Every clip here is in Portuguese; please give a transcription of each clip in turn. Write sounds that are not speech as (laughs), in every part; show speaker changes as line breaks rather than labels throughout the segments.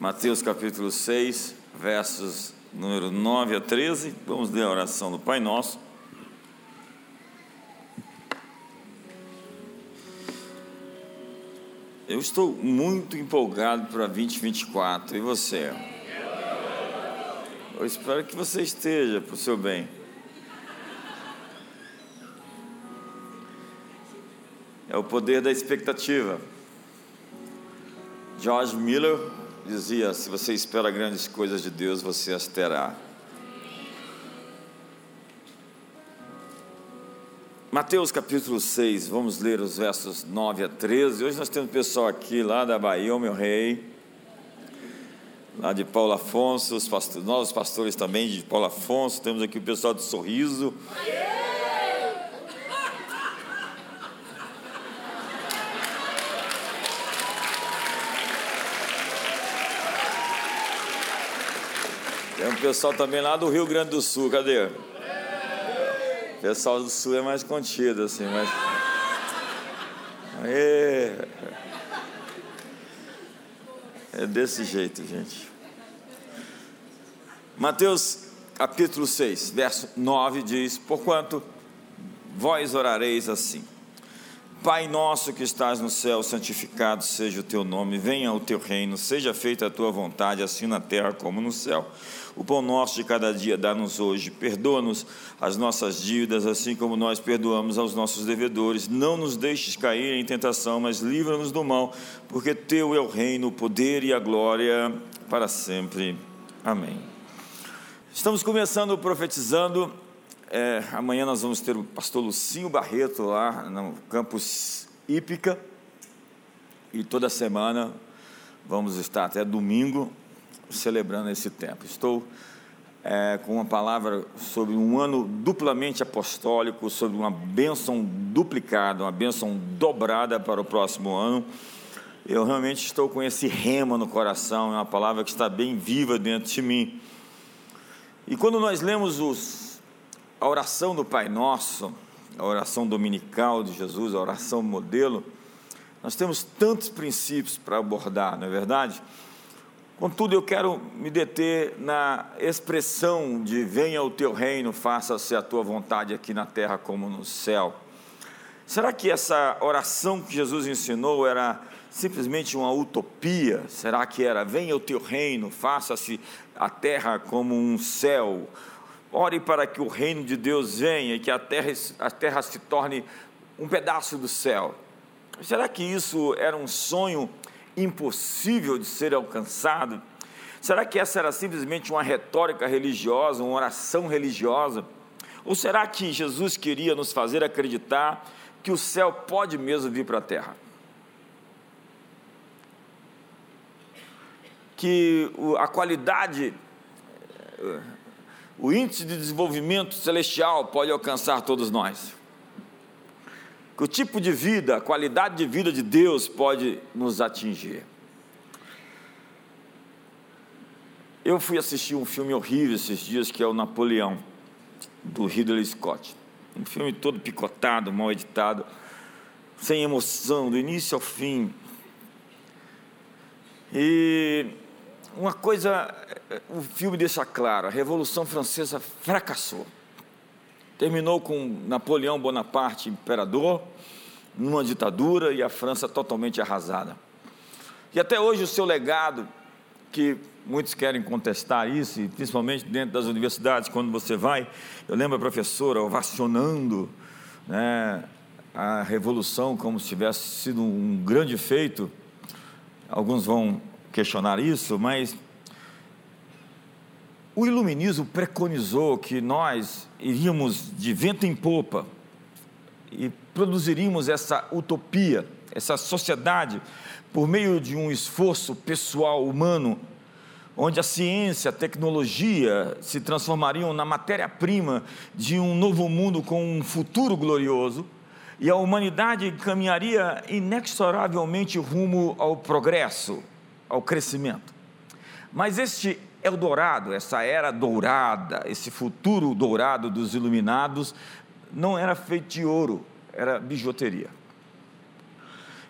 Mateus capítulo 6, versos número 9 a 13. Vamos ler a oração do Pai Nosso. Eu estou muito empolgado para 2024. E você? Eu espero que você esteja para o seu bem. É o poder da expectativa. George Miller dizia: Se você espera grandes coisas de Deus, você as terá. Mateus capítulo 6, vamos ler os versos 9 a 13. Hoje nós temos pessoal aqui lá da Bahia, o meu rei, lá de Paulo Afonso, os pastores, novos pastores também de Paulo Afonso. Temos aqui o pessoal do Sorriso. Tem pessoal também lá do Rio Grande do Sul, cadê? O pessoal do sul é mais contido, assim, mas. Aê. É desse jeito, gente. Mateus capítulo 6, verso 9 diz: Porquanto vós orareis assim. Pai nosso que estás no céu, santificado seja o teu nome, venha o teu reino, seja feita a tua vontade, assim na terra como no céu. O pão nosso de cada dia dá-nos hoje. Perdoa-nos as nossas dívidas, assim como nós perdoamos aos nossos devedores. Não nos deixes cair em tentação, mas livra-nos do mal, porque teu é o reino, o poder e a glória para sempre. Amém. Estamos começando profetizando. É, amanhã nós vamos ter o pastor Lucinho Barreto lá no campus Ípica. E toda semana vamos estar até domingo celebrando esse tempo. Estou é, com uma palavra sobre um ano duplamente apostólico, sobre uma bênção duplicada, uma bênção dobrada para o próximo ano. Eu realmente estou com esse rema no coração, é uma palavra que está bem viva dentro de mim. E quando nós lemos os, a oração do Pai Nosso, a oração dominical de Jesus, a oração modelo, nós temos tantos princípios para abordar, não é verdade? Contudo, eu quero me deter na expressão de venha o teu reino, faça-se a tua vontade aqui na terra como no céu. Será que essa oração que Jesus ensinou era simplesmente uma utopia? Será que era venha o teu reino, faça-se a terra como um céu? Ore para que o reino de Deus venha e que a terra, a terra se torne um pedaço do céu. Será que isso era um sonho impossível de ser alcançado? Será que essa era simplesmente uma retórica religiosa, uma oração religiosa? Ou será que Jesus queria nos fazer acreditar que o céu pode mesmo vir para a terra? Que a qualidade, o índice de desenvolvimento celestial pode alcançar todos nós? que o tipo de vida, a qualidade de vida de Deus pode nos atingir. Eu fui assistir um filme horrível esses dias que é o Napoleão, do Ridley Scott. Um filme todo picotado, mal editado, sem emoção, do início ao fim. E uma coisa, o filme deixa claro: a Revolução Francesa fracassou. Terminou com Napoleão Bonaparte imperador, numa ditadura e a França totalmente arrasada. E até hoje o seu legado, que muitos querem contestar isso, principalmente dentro das universidades, quando você vai, eu lembro a professora ovacionando né, a revolução como se tivesse sido um grande feito. Alguns vão questionar isso, mas o iluminismo preconizou que nós iríamos de vento em popa e produziríamos essa utopia, essa sociedade, por meio de um esforço pessoal humano, onde a ciência, a tecnologia se transformariam na matéria-prima de um novo mundo com um futuro glorioso, e a humanidade caminharia inexoravelmente rumo ao progresso, ao crescimento. Mas este Eldorado, essa era dourada, esse futuro dourado dos iluminados, não era feito de ouro, era bijuteria.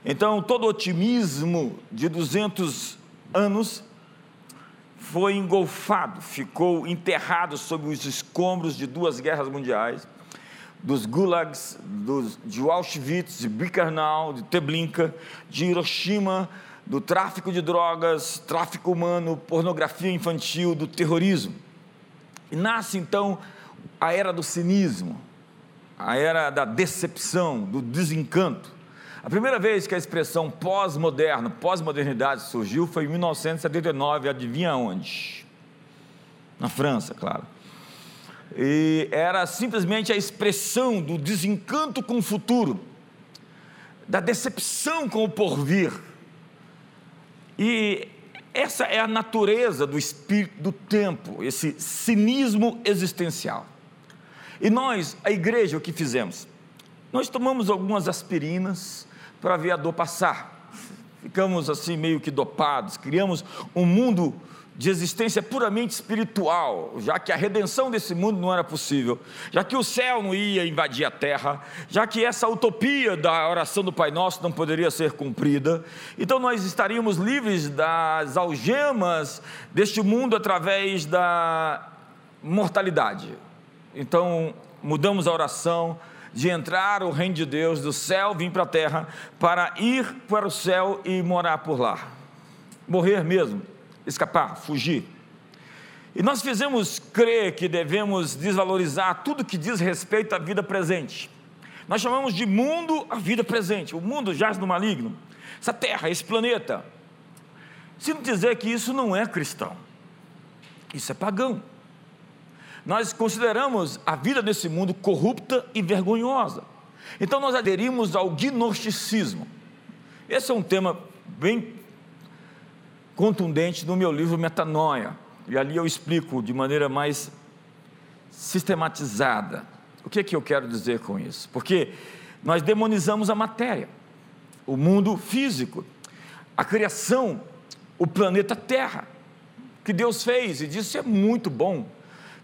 Então, todo otimismo de 200 anos foi engolfado, ficou enterrado sob os escombros de duas guerras mundiais, dos gulags, dos, de Auschwitz, de Birkenau, de Treblinka, de Hiroshima, do tráfico de drogas, tráfico humano, pornografia infantil, do terrorismo. E nasce então a era do cinismo, a era da decepção, do desencanto. A primeira vez que a expressão pós-moderno, pós-modernidade surgiu foi em 1979, adivinha onde? Na França, claro. E era simplesmente a expressão do desencanto com o futuro, da decepção com o porvir. E essa é a natureza do espírito do tempo, esse cinismo existencial. E nós, a igreja, o que fizemos? Nós tomamos algumas aspirinas, para ver a dor passar. Ficamos assim meio que dopados, criamos um mundo de existência puramente espiritual, já que a redenção desse mundo não era possível, já que o céu não ia invadir a terra, já que essa utopia da oração do Pai Nosso não poderia ser cumprida, então nós estaríamos livres das algemas deste mundo através da mortalidade. Então mudamos a oração, de entrar o reino de Deus, do céu vir para a terra, para ir para o céu e morar por lá. Morrer mesmo, escapar, fugir. E nós fizemos crer que devemos desvalorizar tudo que diz respeito à vida presente. Nós chamamos de mundo a vida presente. O mundo jaz no maligno. Essa terra, esse planeta. Se não dizer que isso não é cristão, isso é pagão nós consideramos a vida desse mundo corrupta e vergonhosa. Então nós aderimos ao gnosticismo. Esse é um tema bem contundente no meu livro Metanoia. E ali eu explico de maneira mais sistematizada. O que é que eu quero dizer com isso? Porque nós demonizamos a matéria, o mundo físico, a criação, o planeta Terra, que Deus fez e disse é muito bom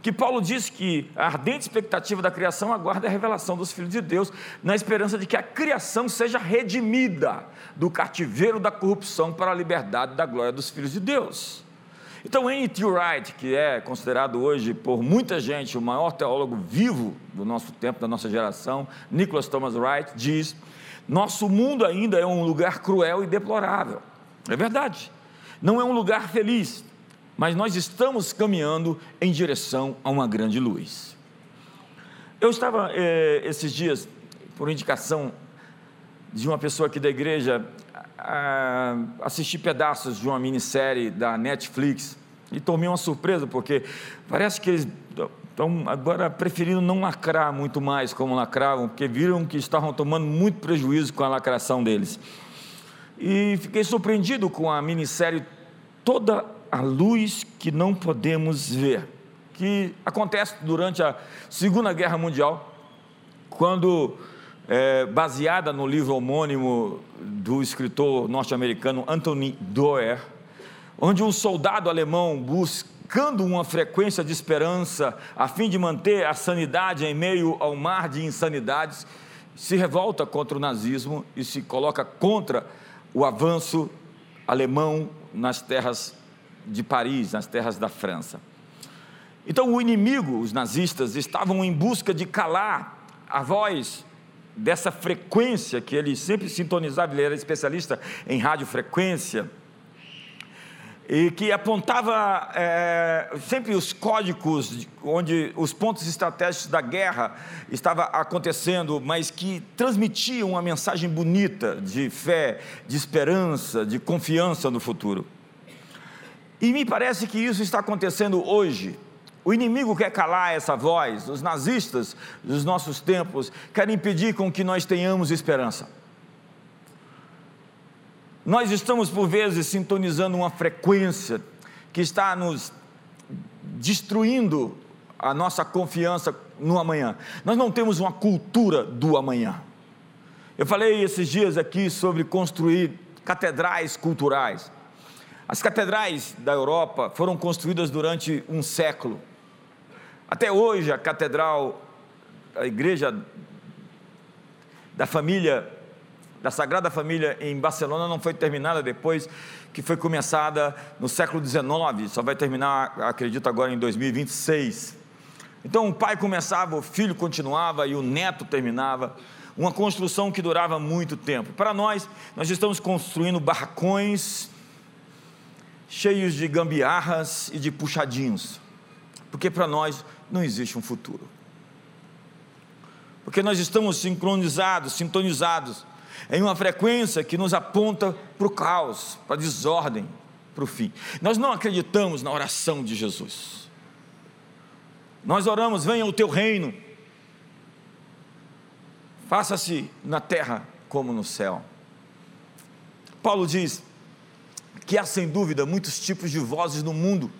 que Paulo diz que a ardente expectativa da criação aguarda a revelação dos filhos de Deus, na esperança de que a criação seja redimida do cativeiro da corrupção para a liberdade da glória dos filhos de Deus. Então, N.T. Wright, que é considerado hoje por muita gente o maior teólogo vivo do nosso tempo, da nossa geração, Nicholas Thomas Wright, diz: Nosso mundo ainda é um lugar cruel e deplorável. É verdade. Não é um lugar feliz mas nós estamos caminhando em direção a uma grande luz. Eu estava eh, esses dias, por indicação de uma pessoa aqui da igreja, a, assisti pedaços de uma minissérie da Netflix e tomei uma surpresa, porque parece que eles estão agora preferindo não lacrar muito mais como lacravam, porque viram que estavam tomando muito prejuízo com a lacração deles. E fiquei surpreendido com a minissérie toda a luz que não podemos ver, que acontece durante a Segunda Guerra Mundial, quando, é, baseada no livro homônimo do escritor norte-americano Anthony Doerr, onde um soldado alemão buscando uma frequência de esperança a fim de manter a sanidade em meio ao mar de insanidades, se revolta contra o nazismo e se coloca contra o avanço alemão nas terras de Paris, nas terras da França. Então, o inimigo, os nazistas, estavam em busca de calar a voz dessa frequência que ele sempre sintonizava, ele era especialista em radiofrequência, e que apontava é, sempre os códigos onde os pontos estratégicos da guerra estavam acontecendo, mas que transmitiam uma mensagem bonita de fé, de esperança, de confiança no futuro. E me parece que isso está acontecendo hoje. O inimigo quer calar essa voz, os nazistas dos nossos tempos querem impedir com que nós tenhamos esperança. Nós estamos, por vezes, sintonizando uma frequência que está nos destruindo a nossa confiança no amanhã. Nós não temos uma cultura do amanhã. Eu falei esses dias aqui sobre construir catedrais culturais. As catedrais da Europa foram construídas durante um século. Até hoje, a catedral, a igreja da família da Sagrada Família em Barcelona não foi terminada depois que foi começada no século XIX, só vai terminar, acredito, agora em 2026. Então o pai começava, o filho continuava e o neto terminava. Uma construção que durava muito tempo. Para nós, nós estamos construindo barracões cheios de gambiarras e de puxadinhos, porque para nós não existe um futuro. Porque nós estamos sincronizados, sintonizados em uma frequência que nos aponta para o caos, para a desordem, para o fim. Nós não acreditamos na oração de Jesus. Nós oramos, venha o teu reino, faça-se na terra como no céu. Paulo diz que há sem dúvida muitos tipos de vozes no mundo,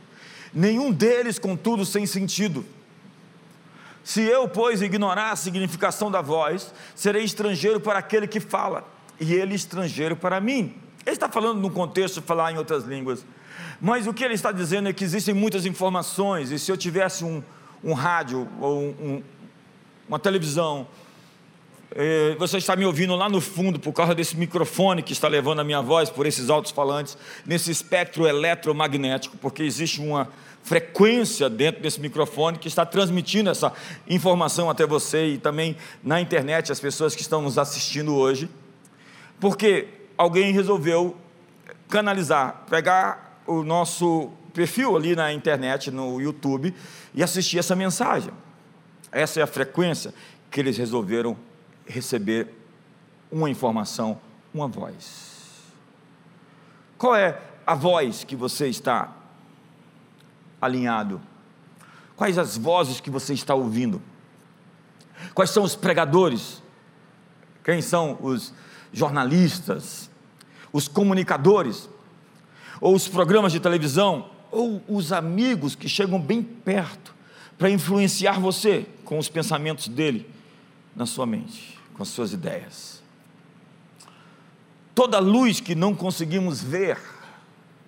nenhum deles, contudo, sem sentido. Se eu, pois, ignorar a significação da voz, serei estrangeiro para aquele que fala, e ele estrangeiro para mim. Ele está falando num contexto de falar em outras línguas, mas o que ele está dizendo é que existem muitas informações, e se eu tivesse um, um rádio ou um, uma televisão, você está me ouvindo lá no fundo por causa desse microfone que está levando a minha voz por esses altos falantes, nesse espectro eletromagnético, porque existe uma frequência dentro desse microfone que está transmitindo essa informação até você e também na internet as pessoas que estão nos assistindo hoje, porque alguém resolveu canalizar, pegar o nosso perfil ali na internet, no YouTube e assistir essa mensagem. Essa é a frequência que eles resolveram receber uma informação, uma voz. Qual é a voz que você está alinhado? Quais as vozes que você está ouvindo? Quais são os pregadores? Quem são os jornalistas? Os comunicadores? Ou os programas de televisão? Ou os amigos que chegam bem perto para influenciar você com os pensamentos dele na sua mente, com as suas ideias? Toda luz que não conseguimos ver,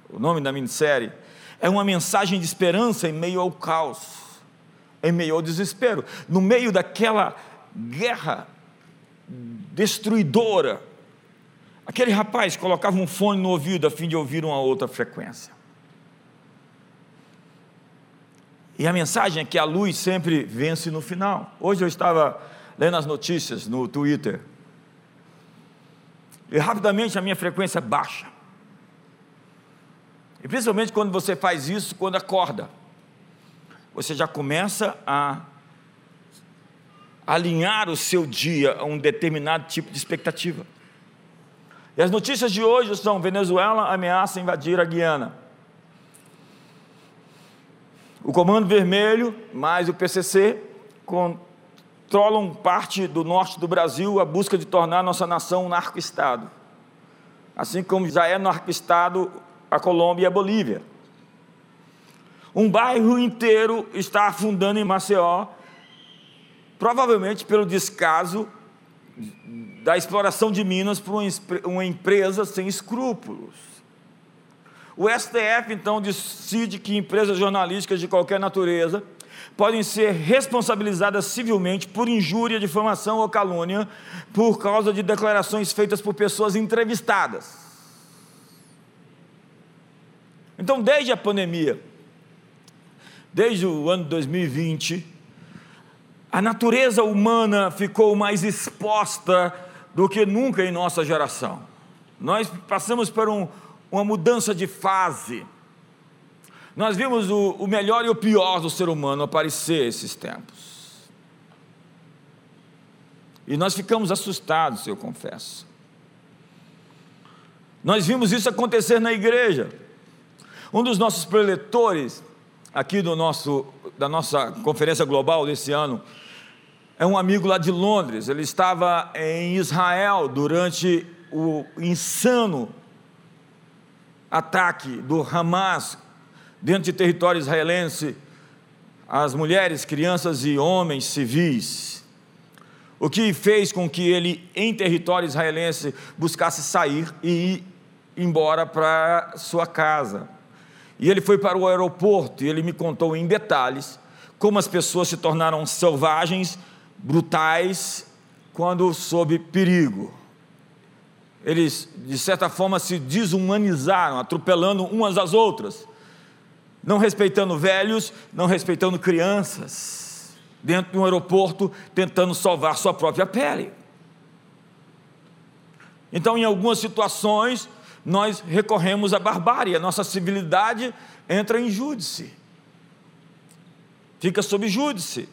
o nome da minissérie, é uma mensagem de esperança em meio ao caos, em meio ao desespero, no meio daquela guerra destruidora. Aquele rapaz colocava um fone no ouvido a fim de ouvir uma outra frequência. E a mensagem é que a luz sempre vence no final. Hoje eu estava lendo as notícias no Twitter. E rapidamente a minha frequência baixa. E principalmente quando você faz isso, quando acorda. Você já começa a alinhar o seu dia a um determinado tipo de expectativa. E as notícias de hoje são: Venezuela ameaça invadir a Guiana. O Comando Vermelho, mais o PCC, controlam parte do norte do Brasil a busca de tornar nossa nação um narco-estado. Assim como já é narco-estado a Colômbia e a Bolívia. Um bairro inteiro está afundando em Maceió, provavelmente pelo descaso da exploração de minas por uma empresa sem escrúpulos. O STF então decide que empresas jornalísticas de qualquer natureza podem ser responsabilizadas civilmente por injúria, difamação ou calúnia por causa de declarações feitas por pessoas entrevistadas. Então, desde a pandemia, desde o ano 2020, a natureza humana ficou mais exposta do que nunca em nossa geração. Nós passamos por um, uma mudança de fase. Nós vimos o, o melhor e o pior do ser humano aparecer esses tempos. E nós ficamos assustados, eu confesso. Nós vimos isso acontecer na igreja. Um dos nossos preletores, aqui do nosso, da nossa conferência global desse ano, é um amigo lá de Londres. Ele estava em Israel durante o insano ataque do Hamas dentro de território israelense às mulheres, crianças e homens civis. O que fez com que ele, em território israelense, buscasse sair e ir embora para sua casa. E ele foi para o aeroporto e ele me contou em detalhes como as pessoas se tornaram selvagens, brutais, quando sob perigo. eles de certa forma se desumanizaram, atropelando umas às outras, não respeitando velhos, não respeitando crianças, dentro de um aeroporto, tentando salvar sua própria pele. Então, em algumas situações, nós recorremos à barbárie, a nossa civilidade entra em júdice, fica sob júdice.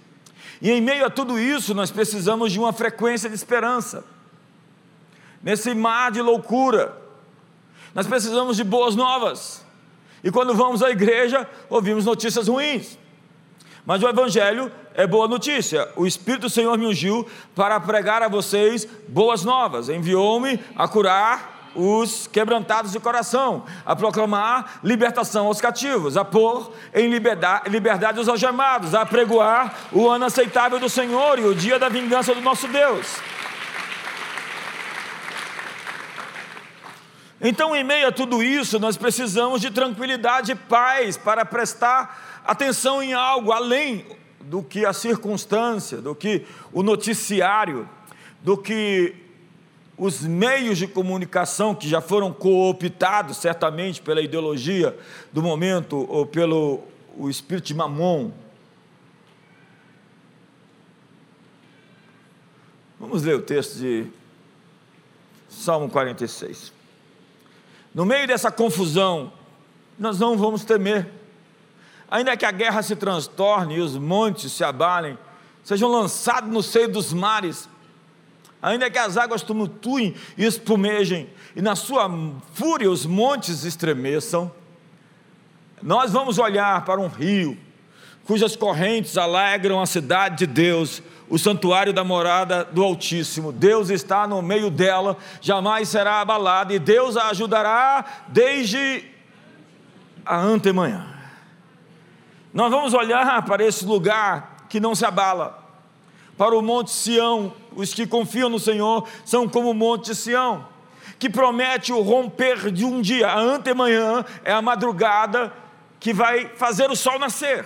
E em meio a tudo isso, nós precisamos de uma frequência de esperança. Nesse mar de loucura, nós precisamos de boas novas. E quando vamos à igreja, ouvimos notícias ruins. Mas o Evangelho é boa notícia. O Espírito do Senhor me ungiu para pregar a vocês boas novas. Enviou-me a curar os quebrantados de coração, a proclamar libertação aos cativos, a pôr em liberdade, liberdade os algemados, a pregoar o ano aceitável do Senhor e o dia da vingança do nosso Deus. Então, em meio a tudo isso, nós precisamos de tranquilidade e paz para prestar atenção em algo além do que a circunstância, do que o noticiário, do que os meios de comunicação que já foram cooptados certamente pela ideologia do momento ou pelo o espírito de Mamon. Vamos ler o texto de Salmo 46. No meio dessa confusão, nós não vamos temer. Ainda que a guerra se transtorne e os montes se abalem, sejam lançados no seio dos mares, ainda que as águas tumultuem e espumejem, e na sua fúria os montes estremeçam, nós vamos olhar para um rio, cujas correntes alegram a cidade de Deus, o santuário da morada do Altíssimo. Deus está no meio dela, jamais será abalada, e Deus a ajudará desde a antemanhã. Nós vamos olhar para esse lugar que não se abala, para o Monte Sião, os que confiam no Senhor são como o Monte Sião, que promete o romper de um dia. A antemanhã é a madrugada que vai fazer o sol nascer.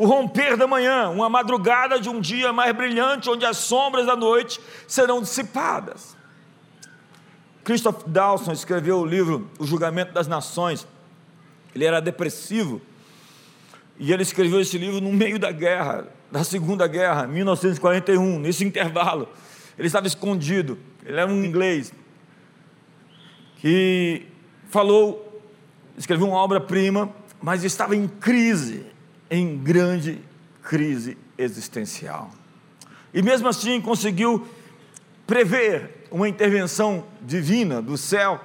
O romper da manhã, uma madrugada de um dia mais brilhante, onde as sombras da noite serão dissipadas. Christoph Dawson escreveu o livro O Julgamento das Nações. Ele era depressivo e ele escreveu esse livro no meio da guerra da Segunda Guerra, 1941, nesse intervalo. Ele estava escondido, ele era um inglês que falou, escreveu uma obra-prima, mas estava em crise, em grande crise existencial. E mesmo assim conseguiu prever uma intervenção divina do céu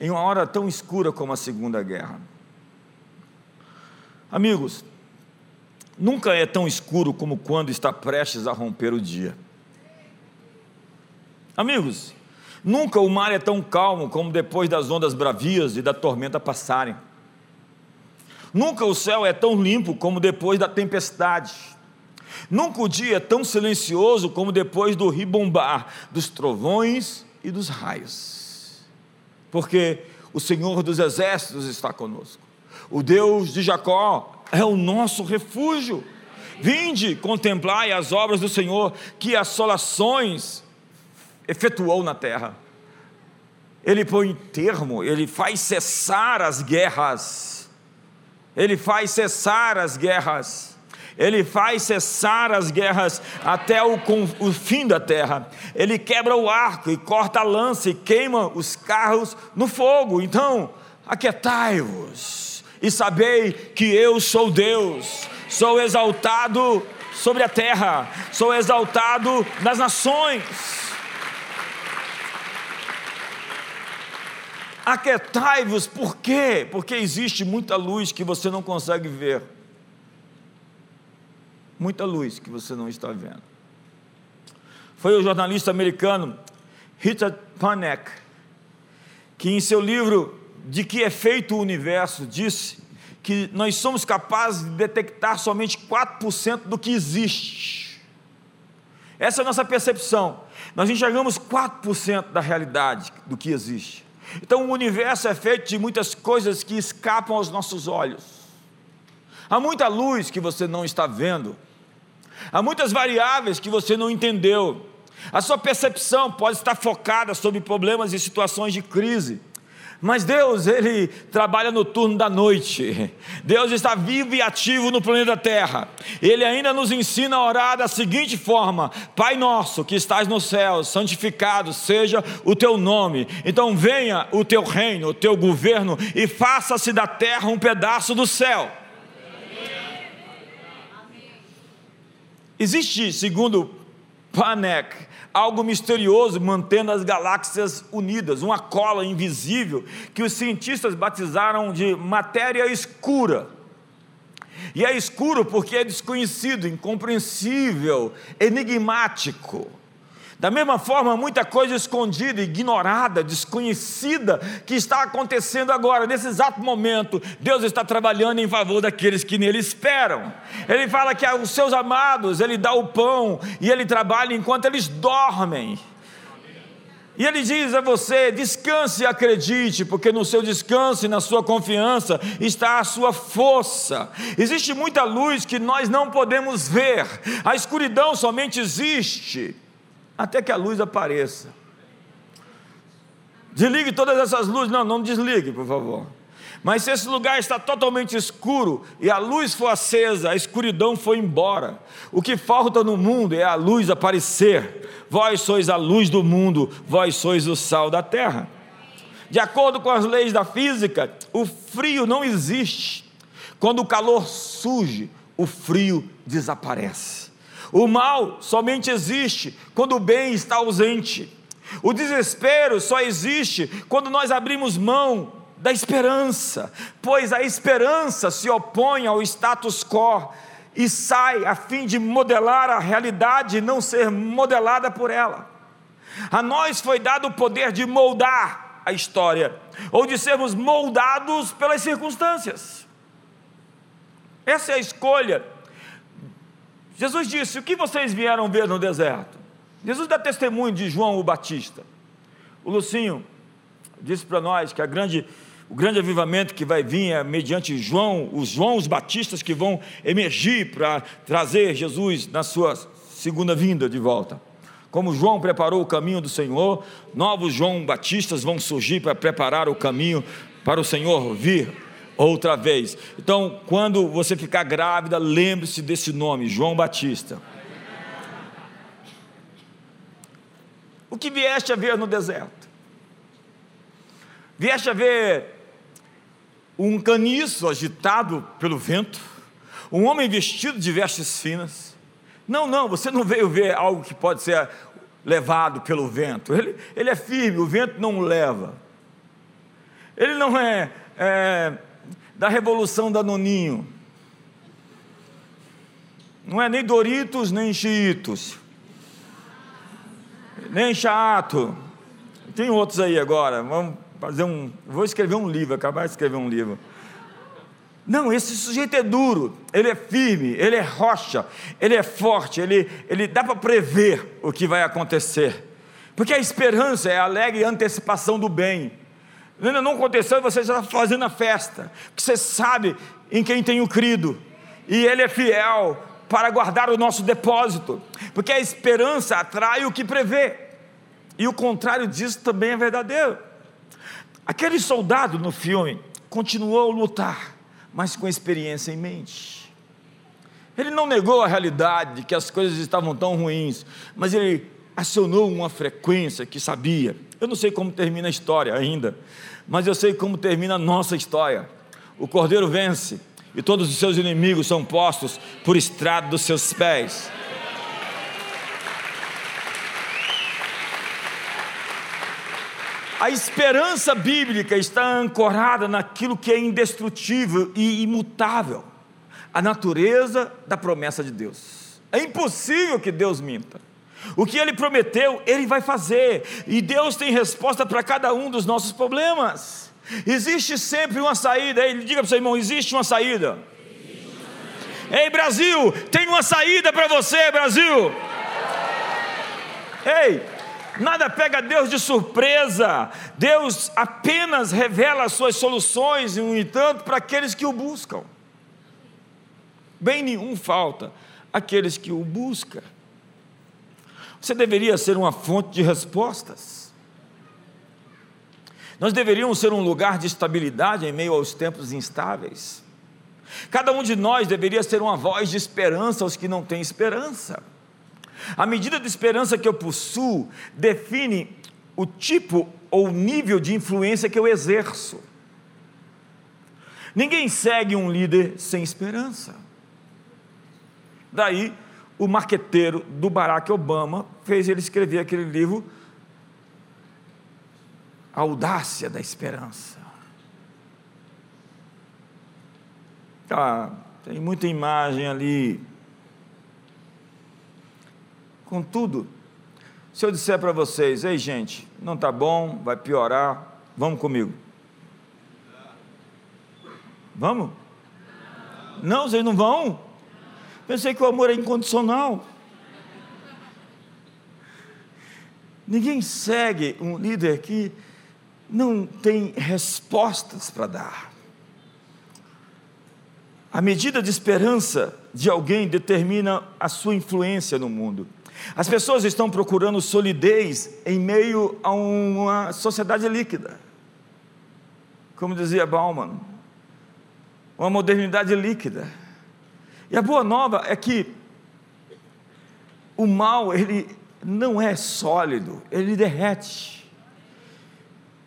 em uma hora tão escura como a Segunda Guerra. Amigos, Nunca é tão escuro como quando está prestes a romper o dia. Amigos, nunca o mar é tão calmo como depois das ondas bravias e da tormenta passarem. Nunca o céu é tão limpo como depois da tempestade. Nunca o dia é tão silencioso como depois do ribombar dos trovões e dos raios. Porque o Senhor dos exércitos está conosco. O Deus de Jacó é o nosso refúgio. Vinde, contemplai as obras do Senhor, que assolações efetuou na terra. Ele põe termo, ele faz cessar as guerras. Ele faz cessar as guerras. Ele faz cessar as guerras até o, o, fim da terra. Ele quebra o arco e corta a lança e queima os carros no fogo. Então, aquietai-vos e sabei que eu sou Deus, sou exaltado sobre a terra, sou exaltado nas nações. Aquetai-vos, por quê? Porque existe muita luz que você não consegue ver. Muita luz que você não está vendo. Foi o jornalista americano Richard Panek que, em seu livro de que é feito o universo, disse que nós somos capazes de detectar somente 4% do que existe. Essa é a nossa percepção. Nós enxergamos 4% da realidade do que existe. Então o universo é feito de muitas coisas que escapam aos nossos olhos. Há muita luz que você não está vendo. Há muitas variáveis que você não entendeu. A sua percepção pode estar focada sobre problemas e situações de crise. Mas Deus, Ele trabalha no turno da noite. Deus está vivo e ativo no planeta Terra. Ele ainda nos ensina a orar da seguinte forma: Pai nosso que estás no céu, santificado seja o teu nome. Então venha o teu reino, o teu governo e faça-se da terra um pedaço do céu. Existe, segundo Panek, algo misterioso mantendo as galáxias unidas, uma cola invisível que os cientistas batizaram de matéria escura. E é escuro porque é desconhecido, incompreensível, enigmático. Da mesma forma, muita coisa escondida, ignorada, desconhecida, que está acontecendo agora, nesse exato momento, Deus está trabalhando em favor daqueles que nele esperam. Ele fala que aos seus amados, Ele dá o pão e Ele trabalha enquanto eles dormem. E ele diz a você: descanse e acredite, porque no seu descanso e na sua confiança está a sua força. Existe muita luz que nós não podemos ver, a escuridão somente existe até que a luz apareça. Desligue todas essas luzes. Não, não desligue, por favor. Mas se esse lugar está totalmente escuro e a luz for acesa, a escuridão foi embora. O que falta no mundo é a luz aparecer. Vós sois a luz do mundo, vós sois o sal da terra. De acordo com as leis da física, o frio não existe. Quando o calor surge, o frio desaparece. O mal somente existe quando o bem está ausente. O desespero só existe quando nós abrimos mão da esperança, pois a esperança se opõe ao status quo e sai a fim de modelar a realidade e não ser modelada por ela. A nós foi dado o poder de moldar a história, ou de sermos moldados pelas circunstâncias. Essa é a escolha Jesus disse: O que vocês vieram ver no deserto? Jesus dá testemunho de João o Batista. O Lucinho disse para nós que grande, o grande avivamento que vai vir é mediante João, os Joãos Batistas que vão emergir para trazer Jesus na sua segunda vinda de volta. Como João preparou o caminho do Senhor, novos João Batistas vão surgir para preparar o caminho para o Senhor vir outra vez. Então, quando você ficar grávida, lembre-se desse nome, João Batista. O que vieste a ver no deserto? Vieste a ver um caniço agitado pelo vento, um homem vestido de vestes finas. Não, não, você não veio ver algo que pode ser levado pelo vento. Ele, ele é firme, o vento não o leva. Ele não é, é da revolução da Noninho. Não é nem Doritos, nem Chiitos, nem Chato. Tem outros aí agora. Vamos fazer um. Vou escrever um livro, acabar de escrever um livro. Não, esse sujeito é duro, ele é firme, ele é rocha, ele é forte, ele, ele dá para prever o que vai acontecer. Porque a esperança é a alegre antecipação do bem. Ainda não aconteceu e você já está fazendo a festa. Porque você sabe em quem tenho crido. E Ele é fiel para guardar o nosso depósito. Porque a esperança atrai o que prevê. E o contrário disso também é verdadeiro. Aquele soldado no filme continuou a lutar, mas com experiência em mente. Ele não negou a realidade de que as coisas estavam tão ruins, mas ele acionou uma frequência que sabia. Eu não sei como termina a história ainda, mas eu sei como termina a nossa história. O cordeiro vence e todos os seus inimigos são postos por estrado dos seus pés. A esperança bíblica está ancorada naquilo que é indestrutível e imutável a natureza da promessa de Deus. É impossível que Deus minta. O que ele prometeu, ele vai fazer. E Deus tem resposta para cada um dos nossos problemas. Existe sempre uma saída. Ele diga para o seu irmão: existe uma saída. Ei, Brasil, tem uma saída para você, Brasil. Ei, nada pega Deus de surpresa. Deus apenas revela as suas soluções, no entanto, para aqueles que o buscam. Bem nenhum falta aqueles que o buscam. Você deveria ser uma fonte de respostas. Nós deveríamos ser um lugar de estabilidade em meio aos tempos instáveis. Cada um de nós deveria ser uma voz de esperança aos que não têm esperança. A medida de esperança que eu possuo define o tipo ou nível de influência que eu exerço. Ninguém segue um líder sem esperança. Daí, o marqueteiro do Barack Obama fez ele escrever aquele livro, A Audácia da Esperança. Tá, tem muita imagem ali. Contudo, se eu disser para vocês, ei gente, não está bom, vai piorar, vamos comigo. Vamos? Não, vocês não vão? Pensei que o amor é incondicional. Ninguém segue um líder que não tem respostas para dar. A medida de esperança de alguém determina a sua influência no mundo. As pessoas estão procurando solidez em meio a uma sociedade líquida. Como dizia Bauman, uma modernidade líquida. E a boa nova é que o mal, ele não é sólido, ele derrete.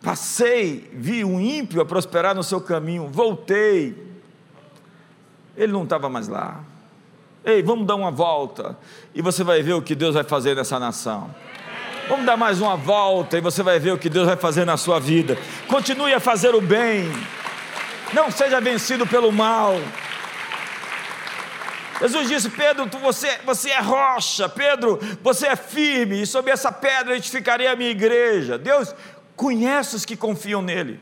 Passei, vi um ímpio a prosperar no seu caminho, voltei, ele não estava mais lá. Ei, vamos dar uma volta e você vai ver o que Deus vai fazer nessa nação. Vamos dar mais uma volta e você vai ver o que Deus vai fazer na sua vida. Continue a fazer o bem. Não seja vencido pelo mal. Jesus disse: Pedro, você, você é rocha, Pedro, você é firme, e sobre essa pedra edificarei a minha igreja. Deus conhece os que confiam nele.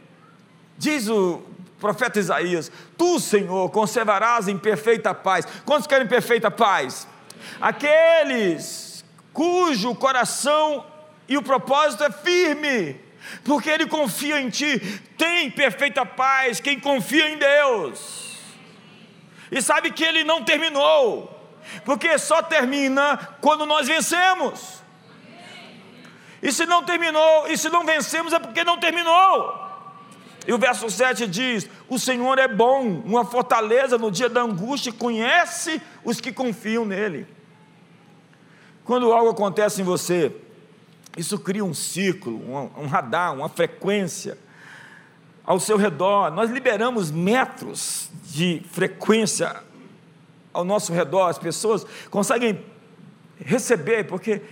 Diz o profeta Isaías: Tu, Senhor, conservarás em perfeita paz. Quantos querem perfeita paz? Aqueles cujo coração e o propósito é firme, porque ele confia em Ti, tem perfeita paz quem confia em Deus, e sabe que ele não terminou, porque só termina quando nós vencemos. E se não terminou, e se não vencemos, é porque não terminou. E o verso 7 diz: O Senhor é bom, uma fortaleza no dia da angústia, e conhece os que confiam nele. Quando algo acontece em você, isso cria um ciclo, um, um radar, uma frequência ao seu redor. Nós liberamos metros de frequência ao nosso redor, as pessoas conseguem receber, porque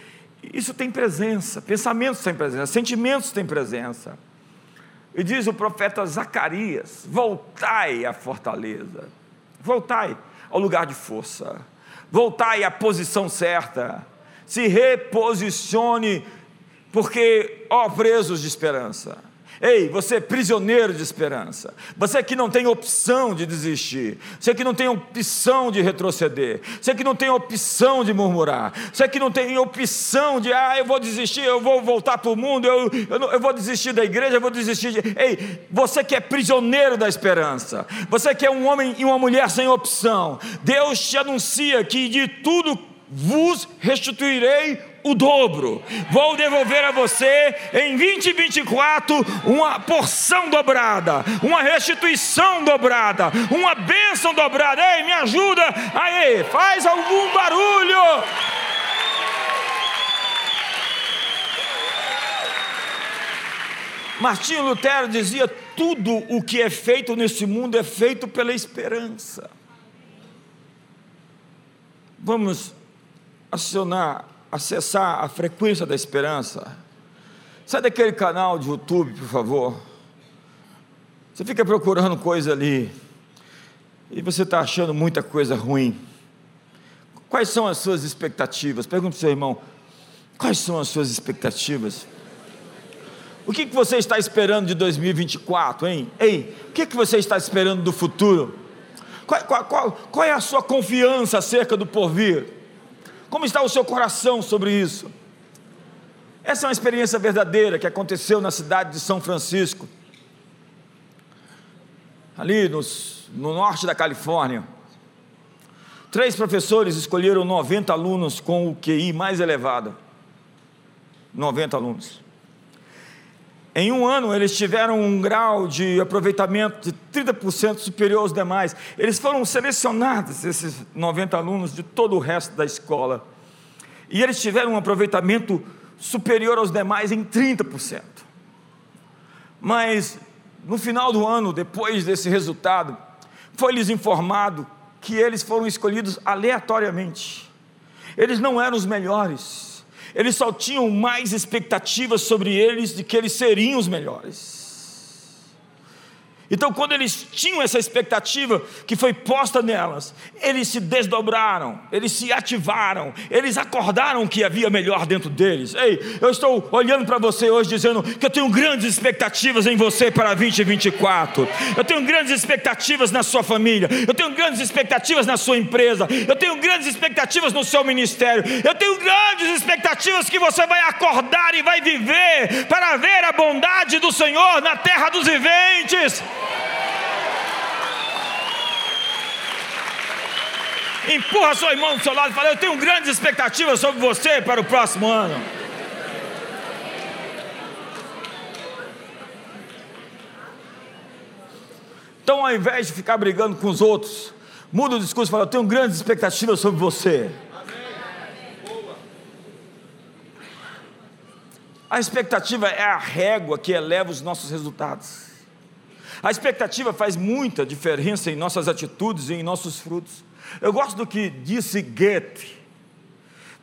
isso tem presença, pensamentos têm presença, sentimentos têm presença. E diz o profeta Zacarias: voltai à fortaleza, voltai ao lugar de força, voltai à posição certa, se reposicione, porque, ó presos de esperança, Ei, você é prisioneiro de esperança. Você que não tem opção de desistir. Você que não tem opção de retroceder. Você que não tem opção de murmurar. Você que não tem opção de, ah, eu vou desistir, eu vou voltar para o mundo, eu, eu, eu, vou desistir da igreja, eu vou desistir de. Ei, você que é prisioneiro da esperança. Você que é um homem e uma mulher sem opção. Deus te anuncia que de tudo vos restituirei o dobro. Vou devolver a você em 2024 uma porção dobrada, uma restituição dobrada, uma bênção dobrada. Ei, me ajuda aí, faz algum barulho. Martinho Lutero dizia: tudo o que é feito nesse mundo é feito pela esperança. Vamos acionar acessar a frequência da esperança, sai daquele canal de YouTube, por favor. Você fica procurando coisa ali e você está achando muita coisa ruim. Quais são as suas expectativas? Pergunte ao seu irmão: quais são as suas expectativas? O que, que você está esperando de 2024, hein? Ei, o que, que você está esperando do futuro? Qual, qual, qual, qual é a sua confiança acerca do porvir? Como está o seu coração sobre isso? Essa é uma experiência verdadeira que aconteceu na cidade de São Francisco, ali nos, no norte da Califórnia. Três professores escolheram 90 alunos com o QI mais elevado. 90 alunos. Em um ano, eles tiveram um grau de aproveitamento de 30% superior aos demais. Eles foram selecionados, esses 90 alunos, de todo o resto da escola. E eles tiveram um aproveitamento superior aos demais em 30%. Mas, no final do ano, depois desse resultado, foi-lhes informado que eles foram escolhidos aleatoriamente. Eles não eram os melhores eles só tinham mais expectativas sobre eles de que eles seriam os melhores. Então, quando eles tinham essa expectativa que foi posta nelas, eles se desdobraram, eles se ativaram, eles acordaram que havia melhor dentro deles. Ei, eu estou olhando para você hoje dizendo que eu tenho grandes expectativas em você para 2024. Eu tenho grandes expectativas na sua família, eu tenho grandes expectativas na sua empresa, eu tenho grandes expectativas no seu ministério, eu tenho grandes expectativas que você vai acordar e vai viver para ver a bondade do Senhor na terra dos viventes. Empurra seu irmão do seu lado e fala: Eu tenho grandes expectativas sobre você para o próximo ano. Então, ao invés de ficar brigando com os outros, muda o discurso e fala: Eu tenho grandes expectativas sobre você. A expectativa é a régua que eleva os nossos resultados. A expectativa faz muita diferença em nossas atitudes e em nossos frutos. Eu gosto do que disse Goethe: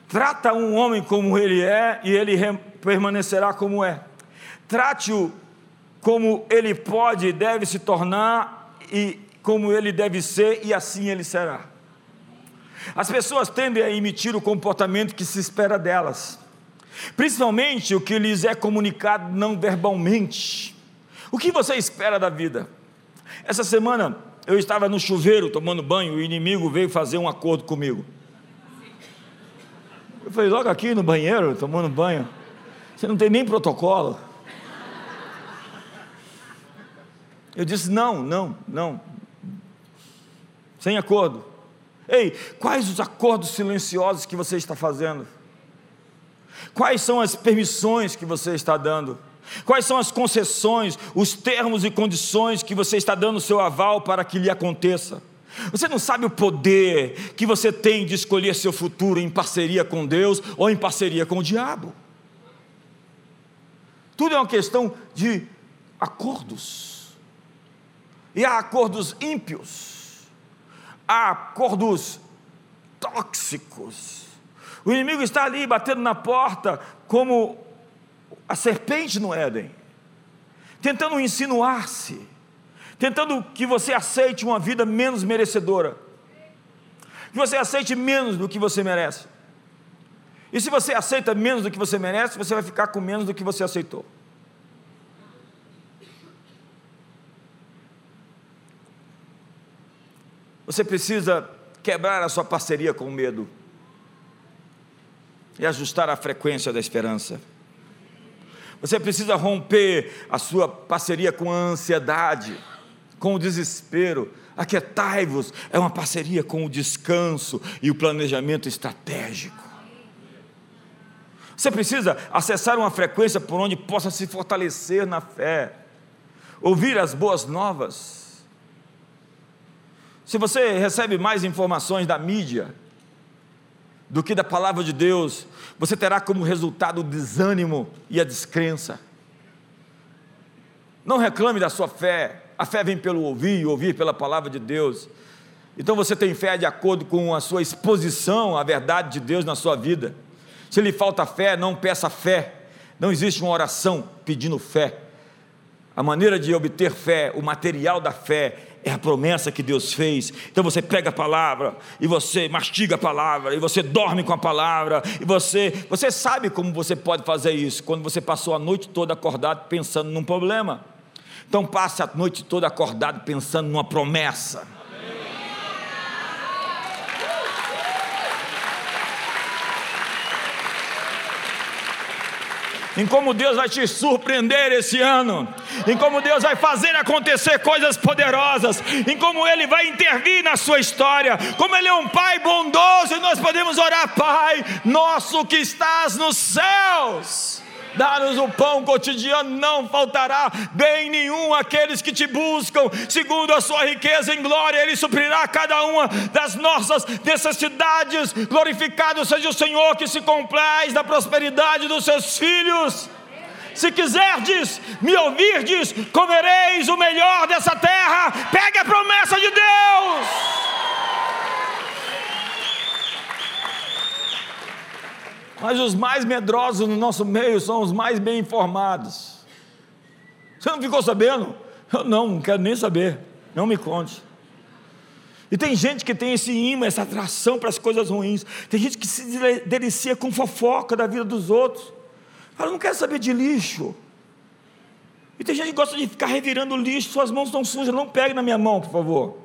trata um homem como ele é e ele permanecerá como é. Trate-o como ele pode e deve se tornar e como ele deve ser, e assim ele será. As pessoas tendem a emitir o comportamento que se espera delas, principalmente o que lhes é comunicado não verbalmente. O que você espera da vida? Essa semana eu estava no chuveiro tomando banho, o inimigo veio fazer um acordo comigo. Eu falei, logo aqui no banheiro, tomando banho, você não tem nem protocolo. Eu disse, não, não, não. Sem acordo. Ei, quais os acordos silenciosos que você está fazendo? Quais são as permissões que você está dando? Quais são as concessões, os termos e condições que você está dando o seu aval para que lhe aconteça? Você não sabe o poder que você tem de escolher seu futuro em parceria com Deus ou em parceria com o diabo. Tudo é uma questão de acordos. E há acordos ímpios, há acordos tóxicos. O inimigo está ali batendo na porta como a serpente no Éden, tentando insinuar-se, tentando que você aceite uma vida menos merecedora, que você aceite menos do que você merece. E se você aceita menos do que você merece, você vai ficar com menos do que você aceitou. Você precisa quebrar a sua parceria com o medo e ajustar a frequência da esperança. Você precisa romper a sua parceria com a ansiedade, com o desespero. Aquietai-vos é uma parceria com o descanso e o planejamento estratégico. Você precisa acessar uma frequência por onde possa se fortalecer na fé, ouvir as boas novas. Se você recebe mais informações da mídia do que da palavra de Deus, você terá como resultado o desânimo e a descrença. Não reclame da sua fé, a fé vem pelo ouvir, ouvir pela palavra de Deus. Então você tem fé de acordo com a sua exposição à verdade de Deus na sua vida. Se lhe falta fé, não peça fé. Não existe uma oração pedindo fé. A maneira de obter fé, o material da fé, é a promessa que Deus fez. Então você pega a palavra e você mastiga a palavra e você dorme com a palavra e você você sabe como você pode fazer isso quando você passou a noite toda acordado pensando num problema. Então passe a noite toda acordado pensando numa promessa. Em como Deus vai te surpreender esse ano, em como Deus vai fazer acontecer coisas poderosas, em como Ele vai intervir na sua história, como Ele é um Pai bondoso e nós podemos orar, Pai, nosso que estás nos céus. Dá-nos o pão cotidiano, não faltará bem nenhum àqueles que te buscam, segundo a sua riqueza em glória, Ele suprirá cada uma das nossas necessidades. Glorificado seja o Senhor que se compraz da prosperidade dos seus filhos. Se quiserdes me ouvirdes, comereis o melhor dessa terra. Pegue a promessa de Deus. Mas os mais medrosos no nosso meio são os mais bem informados. Você não ficou sabendo? Eu não, não quero nem saber. Não me conte. E tem gente que tem esse imã, essa atração para as coisas ruins. Tem gente que se delicia com fofoca da vida dos outros. Fala, não quero saber de lixo. E tem gente que gosta de ficar revirando lixo. Suas mãos estão sujas, não pegue na minha mão, por favor.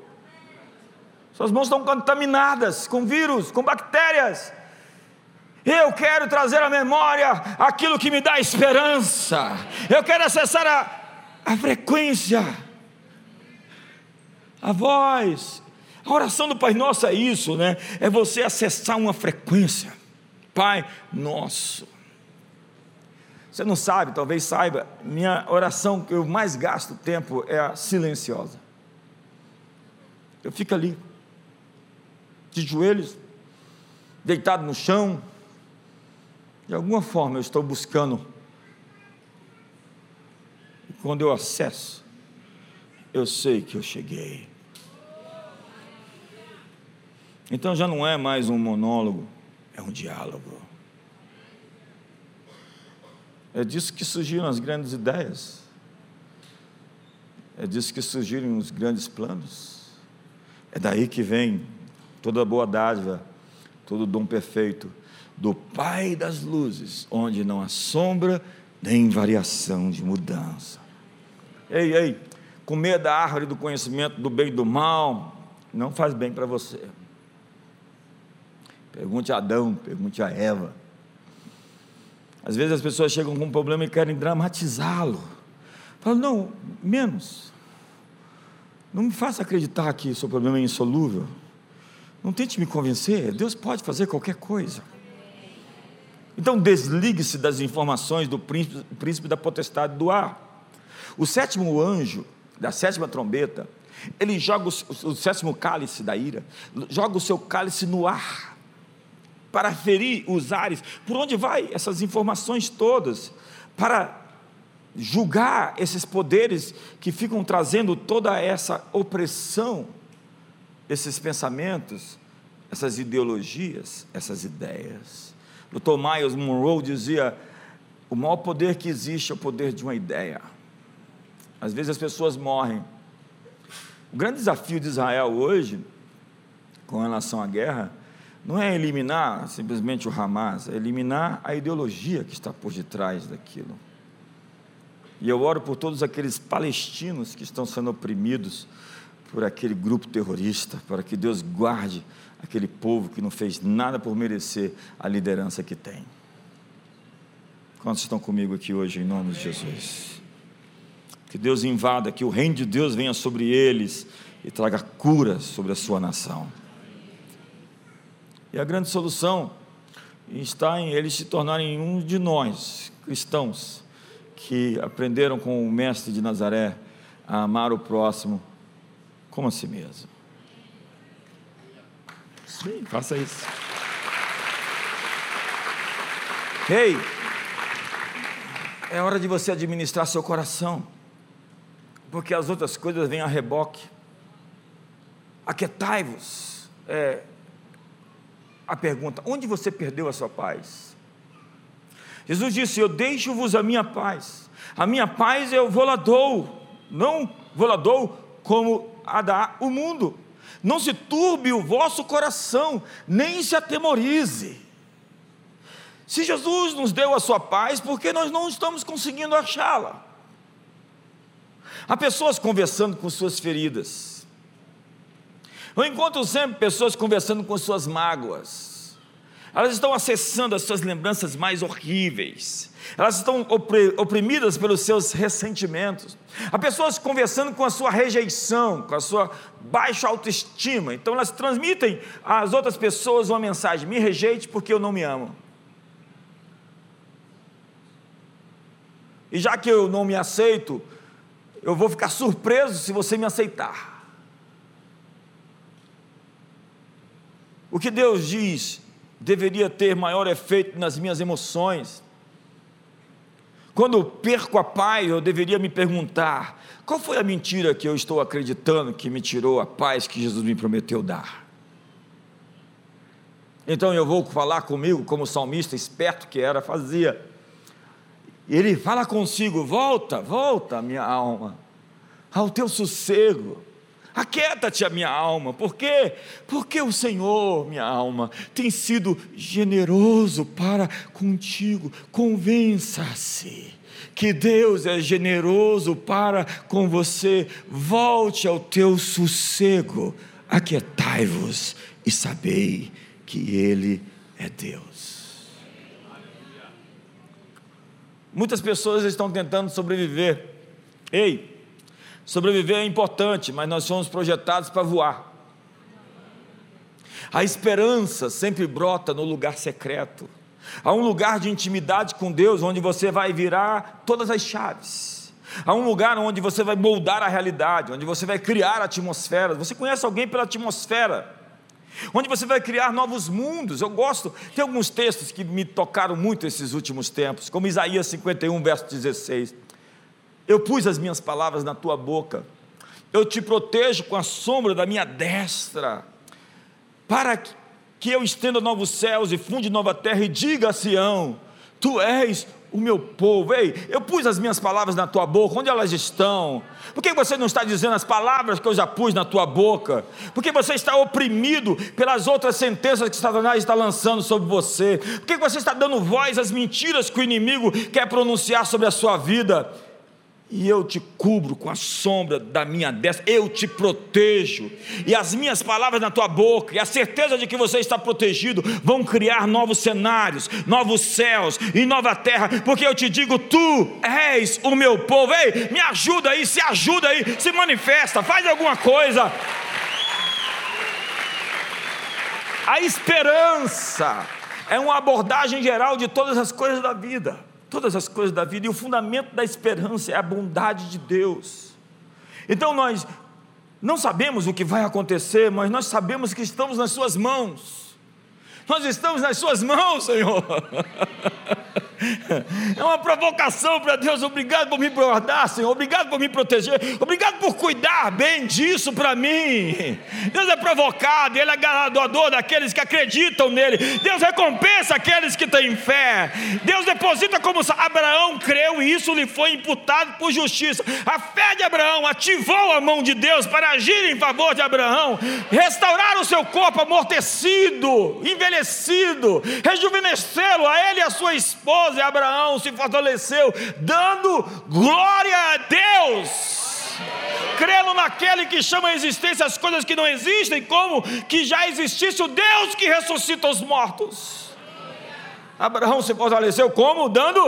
Suas mãos estão contaminadas com vírus, com bactérias. Eu quero trazer à memória aquilo que me dá esperança. Eu quero acessar a, a frequência, a voz. A oração do Pai Nosso é isso, né? É você acessar uma frequência. Pai Nosso. Você não sabe, talvez saiba, minha oração que eu mais gasto tempo é a silenciosa. Eu fico ali, de joelhos, deitado no chão, de alguma forma eu estou buscando. E quando eu acesso, eu sei que eu cheguei. Então já não é mais um monólogo, é um diálogo. É disso que surgiram as grandes ideias. É disso que surgiram os grandes planos. É daí que vem toda boa dádiva, todo dom perfeito do Pai das luzes, onde não há sombra nem variação de mudança. Ei, ei, comer da árvore do conhecimento do bem e do mal não faz bem para você. Pergunte a Adão, pergunte a Eva. Às vezes as pessoas chegam com um problema e querem dramatizá-lo. Falam, não, menos. Não me faça acreditar que o seu problema é insolúvel. Não tente me convencer, Deus pode fazer qualquer coisa. Então desligue-se das informações do príncipe, príncipe da potestade do ar. O sétimo anjo, da sétima trombeta, ele joga o, o sétimo cálice da ira, joga o seu cálice no ar, para ferir os ares. Por onde vai essas informações todas? Para julgar esses poderes que ficam trazendo toda essa opressão, esses pensamentos, essas ideologias, essas ideias. Dr. Miles Monroe dizia: o maior poder que existe é o poder de uma ideia. Às vezes as pessoas morrem. O grande desafio de Israel hoje, com relação à guerra, não é eliminar simplesmente o Hamas, é eliminar a ideologia que está por detrás daquilo. E eu oro por todos aqueles palestinos que estão sendo oprimidos por aquele grupo terrorista, para que Deus guarde aquele povo que não fez nada por merecer a liderança que tem. Quantos estão comigo aqui hoje, em nome de Jesus? Que Deus invada, que o reino de Deus venha sobre eles e traga cura sobre a sua nação. E a grande solução está em eles se tornarem um de nós, cristãos, que aprenderam com o Mestre de Nazaré a amar o próximo como a si mesmo. Sim, faça isso. Ei, é hora de você administrar seu coração, porque as outras coisas vêm a reboque. Aquetai-vos. É, a pergunta: onde você perdeu a sua paz? Jesus disse: Eu deixo-vos a minha paz. A minha paz eu vou lá dou, não vou lá dou como a dá o mundo não se turbe o vosso coração, nem se atemorize. Se Jesus nos deu a sua paz, por que nós não estamos conseguindo achá-la? Há pessoas conversando com suas feridas. Eu encontro sempre pessoas conversando com suas mágoas. Elas estão acessando as suas lembranças mais horríveis, elas estão oprimidas pelos seus ressentimentos. Há pessoas conversando com a sua rejeição, com a sua baixa autoestima, então elas transmitem às outras pessoas uma mensagem: me rejeite porque eu não me amo. E já que eu não me aceito, eu vou ficar surpreso se você me aceitar. O que Deus diz deveria ter maior efeito nas minhas emoções. Quando perco a paz, eu deveria me perguntar: qual foi a mentira que eu estou acreditando que me tirou a paz que Jesus me prometeu dar? Então eu vou falar comigo, como o salmista esperto que era, fazia. Ele fala consigo: volta, volta, minha alma, ao teu sossego. Aquieta-te a minha alma, por quê? Porque o Senhor, minha alma, tem sido generoso para contigo. Convença-se que Deus é generoso para com você. Volte ao teu sossego, aquietai-vos e sabei que Ele é Deus. Muitas pessoas estão tentando sobreviver. Ei, Sobreviver é importante, mas nós somos projetados para voar. A esperança sempre brota no lugar secreto. Há um lugar de intimidade com Deus onde você vai virar todas as chaves. Há um lugar onde você vai moldar a realidade, onde você vai criar atmosferas. Você conhece alguém pela atmosfera? Onde você vai criar novos mundos. Eu gosto, tem alguns textos que me tocaram muito esses últimos tempos, como Isaías 51, verso 16. Eu pus as minhas palavras na tua boca, eu te protejo com a sombra da minha destra, para que eu estenda novos céus e funde nova terra e diga a Sião: Tu és o meu povo. Ei, eu pus as minhas palavras na tua boca, onde elas estão? Por que você não está dizendo as palavras que eu já pus na tua boca? Por que você está oprimido pelas outras sentenças que Satanás está lançando sobre você? Por que você está dando voz às mentiras que o inimigo quer pronunciar sobre a sua vida? E eu te cubro com a sombra da minha destra, eu te protejo, e as minhas palavras na tua boca, e a certeza de que você está protegido, vão criar novos cenários, novos céus e nova terra, porque eu te digo: tu és o meu povo, ei, me ajuda aí, se ajuda aí, se manifesta, faz alguma coisa. A esperança é uma abordagem geral de todas as coisas da vida todas as coisas da vida, e o fundamento da esperança é a bondade de Deus. Então nós não sabemos o que vai acontecer, mas nós sabemos que estamos nas Suas mãos. Nós estamos nas Suas mãos, Senhor. É uma provocação para Deus. Obrigado por me guardar, Senhor. Obrigado por me proteger. Obrigado por cuidar bem disso para mim. Deus é provocado, Ele é galardoador daqueles que acreditam nele. Deus recompensa aqueles que têm fé. Deus deposita como Abraão creu e isso lhe foi imputado por justiça. A fé de Abraão ativou a mão de Deus para agir em favor de Abraão, restaurar o seu corpo amortecido, envelhecido, rejuvenescê-lo a ele e a sua esposa e Abraão se fortaleceu, dando glória a Deus. Crendo naquele que chama a existência as coisas que não existem, como que já existisse o Deus que ressuscita os mortos. Abraão se fortaleceu como? Dando?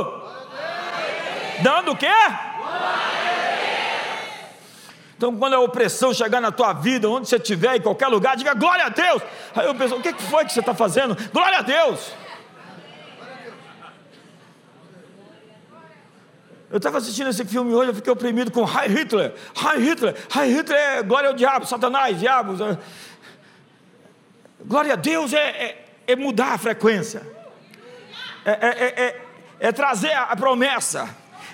Dando o quê? Então, quando a opressão chegar na tua vida, onde você estiver, em qualquer lugar, diga glória a Deus. Aí eu penso, o que foi que você está fazendo? Glória a Deus. Eu estava assistindo esse filme hoje, eu fiquei oprimido com Heil Hitler. Heil Hitler. Heil Hitler é glória ao diabo, Satanás, diabo. Glória a Deus é, é, é mudar a frequência. É, é, é, é trazer a promessa.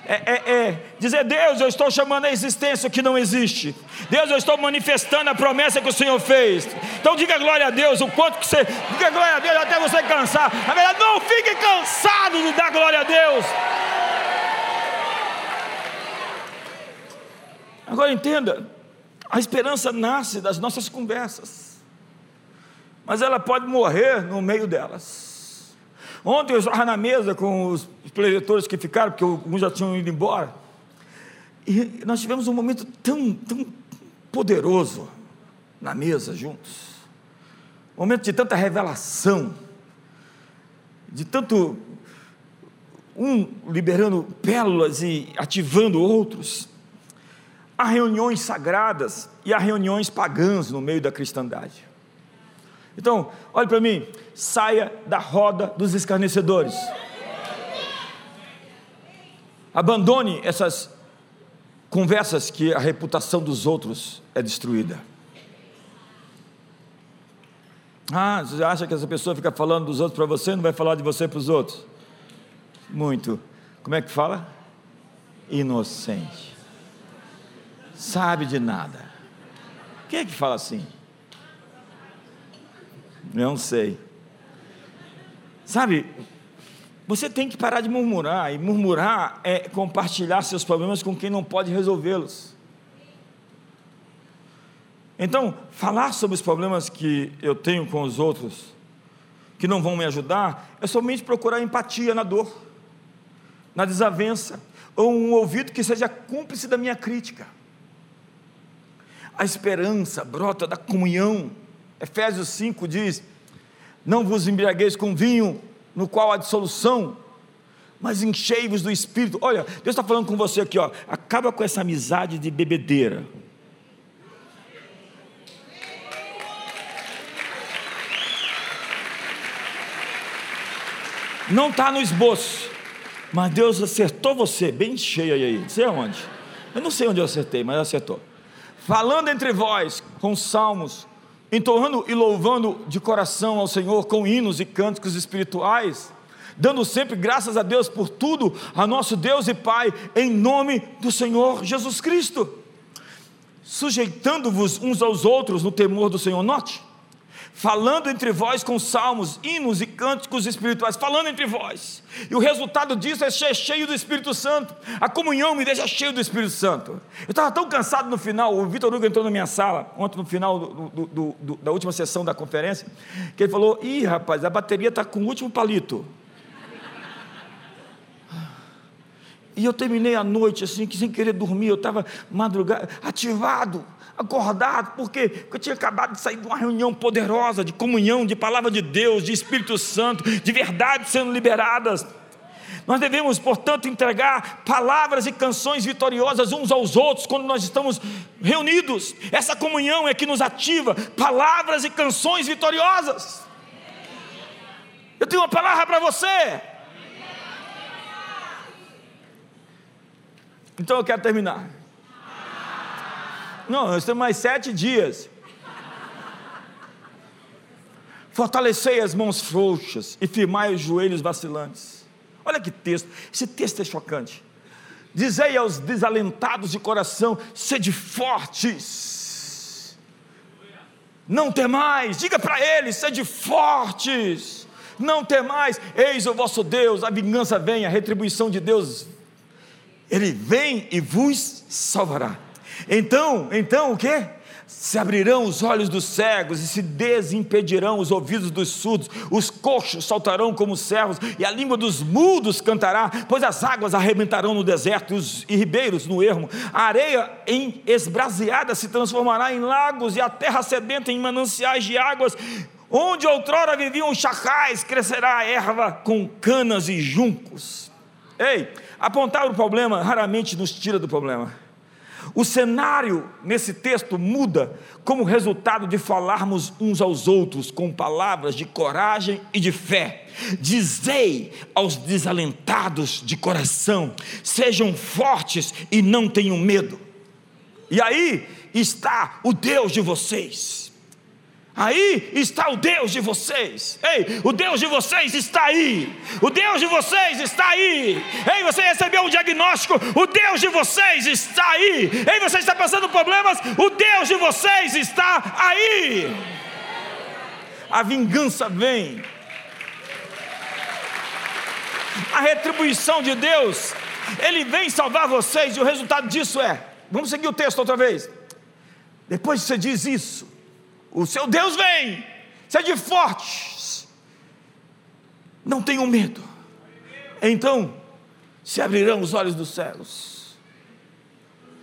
É, dizer, Deus, eu estou chamando a existência que não existe. Deus, eu estou manifestando a promessa que o Senhor fez. Então diga glória a Deus, o quanto que você. Diga glória a Deus até você cansar. Na verdade, não fique cansado de dar glória a Deus. Agora entenda, a esperança nasce das nossas conversas, mas ela pode morrer no meio delas. Ontem eu estava na mesa com os preletores que ficaram, porque alguns já tinham ido embora, e nós tivemos um momento tão, tão poderoso na mesa juntos, um momento de tanta revelação, de tanto um liberando pérolas e ativando outros. Há reuniões sagradas e há reuniões pagãs no meio da cristandade. Então, olhe para mim, saia da roda dos escarnecedores. Abandone essas conversas que a reputação dos outros é destruída. Ah, você acha que essa pessoa fica falando dos outros para você, não vai falar de você para os outros? Muito. Como é que fala? Inocente. Sabe de nada. Quem é que fala assim? Não sei. Sabe, você tem que parar de murmurar, e murmurar é compartilhar seus problemas com quem não pode resolvê-los. Então, falar sobre os problemas que eu tenho com os outros, que não vão me ajudar, é somente procurar empatia na dor, na desavença, ou um ouvido que seja cúmplice da minha crítica. A esperança brota da comunhão. Efésios 5 diz: Não vos embriagueis com vinho, no qual há dissolução, mas enchei-vos do Espírito. Olha, Deus está falando com você aqui, ó. Acaba com essa amizade de bebedeira. Não está no esboço, mas Deus acertou você, bem cheio aí. Não sei aonde. Eu não sei onde eu acertei, mas acertou. Falando entre vós com salmos, entoando e louvando de coração ao Senhor com hinos e cânticos espirituais, dando sempre graças a Deus por tudo, a nosso Deus e Pai, em nome do Senhor Jesus Cristo, sujeitando-vos uns aos outros no temor do Senhor. Note, falando entre vós com salmos, hinos e cânticos espirituais, falando entre vós. E o resultado disso é ser cheio do Espírito Santo. A comunhão me deixa cheio do Espírito Santo. Eu estava tão cansado no final, o Vitor Hugo entrou na minha sala, ontem no final do, do, do, da última sessão da conferência, que ele falou: Ih, rapaz, a bateria está com o último palito. E eu terminei a noite assim, que sem querer dormir, eu estava madrugada, ativado acordado, porque eu tinha acabado de sair de uma reunião poderosa de comunhão, de palavra de Deus, de Espírito Santo, de verdade sendo liberadas. Nós devemos, portanto, entregar palavras e canções vitoriosas uns aos outros quando nós estamos reunidos. Essa comunhão é que nos ativa palavras e canções vitoriosas. Eu tenho uma palavra para você. Então eu quero terminar. Não, nós temos mais sete dias. Fortalecei as mãos frouxas e firmai os joelhos vacilantes. Olha que texto, esse texto é chocante. Dizei aos desalentados de coração: sede fortes, não temais. Diga para eles: sede fortes, não temais. Eis o vosso Deus, a vingança vem, a retribuição de Deus, Ele vem e vos salvará. Então, então o que? Se abrirão os olhos dos cegos e se desimpedirão os ouvidos dos surdos, os coxos saltarão como servos e a língua dos mudos cantará, pois as águas arrebentarão no deserto e os ribeiros no ermo. A areia em esbraseada se transformará em lagos e a terra sedenta em mananciais de águas. Onde outrora viviam chacais, crescerá a erva com canas e juncos. Ei, apontar o problema raramente nos tira do problema o cenário nesse texto muda como resultado de falarmos uns aos outros com palavras de coragem e de fé. Dizei aos desalentados de coração: sejam fortes e não tenham medo. E aí está o Deus de vocês Aí está o Deus de vocês. Ei, o Deus de vocês está aí. O Deus de vocês está aí. Ei, você recebeu um diagnóstico. O Deus de vocês está aí. Ei, você está passando problemas. O Deus de vocês está aí. A vingança vem. A retribuição de Deus. Ele vem salvar vocês. E o resultado disso é. Vamos seguir o texto outra vez. Depois que você diz isso o seu Deus vem, sede fortes, não tenham medo. Então se abrirão os olhos dos céus.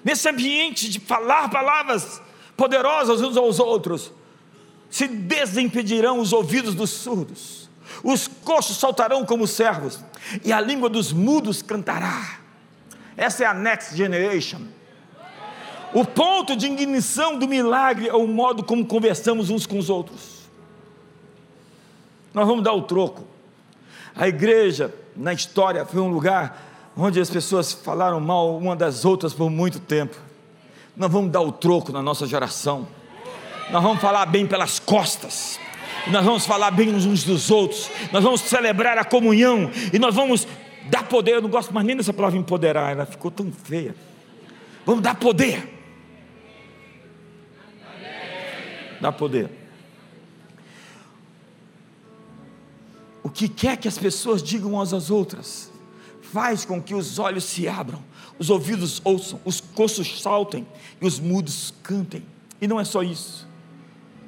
Nesse ambiente de falar palavras poderosas uns aos outros, se desimpedirão os ouvidos dos surdos, os coxos saltarão como servos, e a língua dos mudos cantará. Essa é a next generation. O ponto de ignição do milagre é o modo como conversamos uns com os outros. Nós vamos dar o troco. A igreja, na história, foi um lugar onde as pessoas falaram mal uma das outras por muito tempo. Nós vamos dar o troco na nossa geração. Nós vamos falar bem pelas costas. Nós vamos falar bem uns dos outros. Nós vamos celebrar a comunhão. E nós vamos dar poder. Eu não gosto mais nem dessa palavra empoderar. Ela ficou tão feia. Vamos dar poder. Dar poder. O que quer que as pessoas digam umas às outras, faz com que os olhos se abram, os ouvidos ouçam, os coços saltem e os mudos cantem. E não é só isso.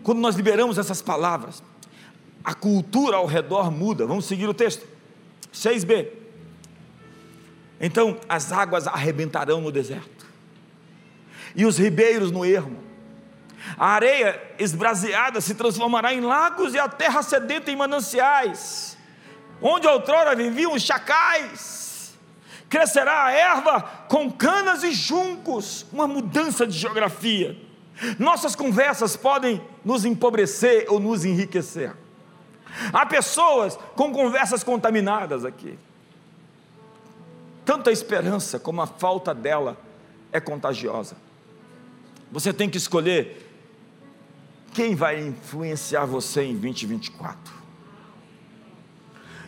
Quando nós liberamos essas palavras, a cultura ao redor muda. Vamos seguir o texto. 6b. Então as águas arrebentarão no deserto, e os ribeiros no ermo. A areia esbraseada se transformará em lagos e a terra sedenta em mananciais. Onde outrora viviam chacais, crescerá a erva com canas e juncos, uma mudança de geografia. Nossas conversas podem nos empobrecer ou nos enriquecer. Há pessoas com conversas contaminadas aqui. Tanta esperança como a falta dela é contagiosa. Você tem que escolher quem vai influenciar você em 2024.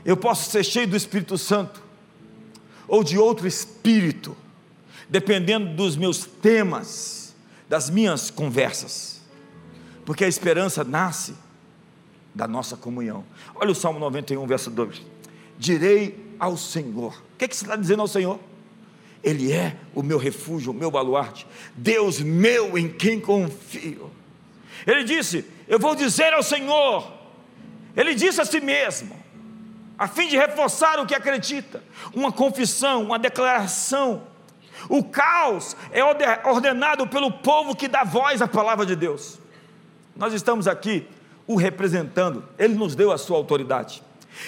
Eu posso ser cheio do Espírito Santo ou de outro espírito, dependendo dos meus temas, das minhas conversas, porque a esperança nasce da nossa comunhão. Olha o Salmo 91, verso 2: Direi ao Senhor, o que, é que você está dizendo ao Senhor? Ele é o meu refúgio, o meu baluarte, Deus meu em quem confio. Ele disse: Eu vou dizer ao Senhor, ele disse a si mesmo, a fim de reforçar o que acredita, uma confissão, uma declaração. O caos é ordenado pelo povo que dá voz à palavra de Deus. Nós estamos aqui o representando, ele nos deu a sua autoridade.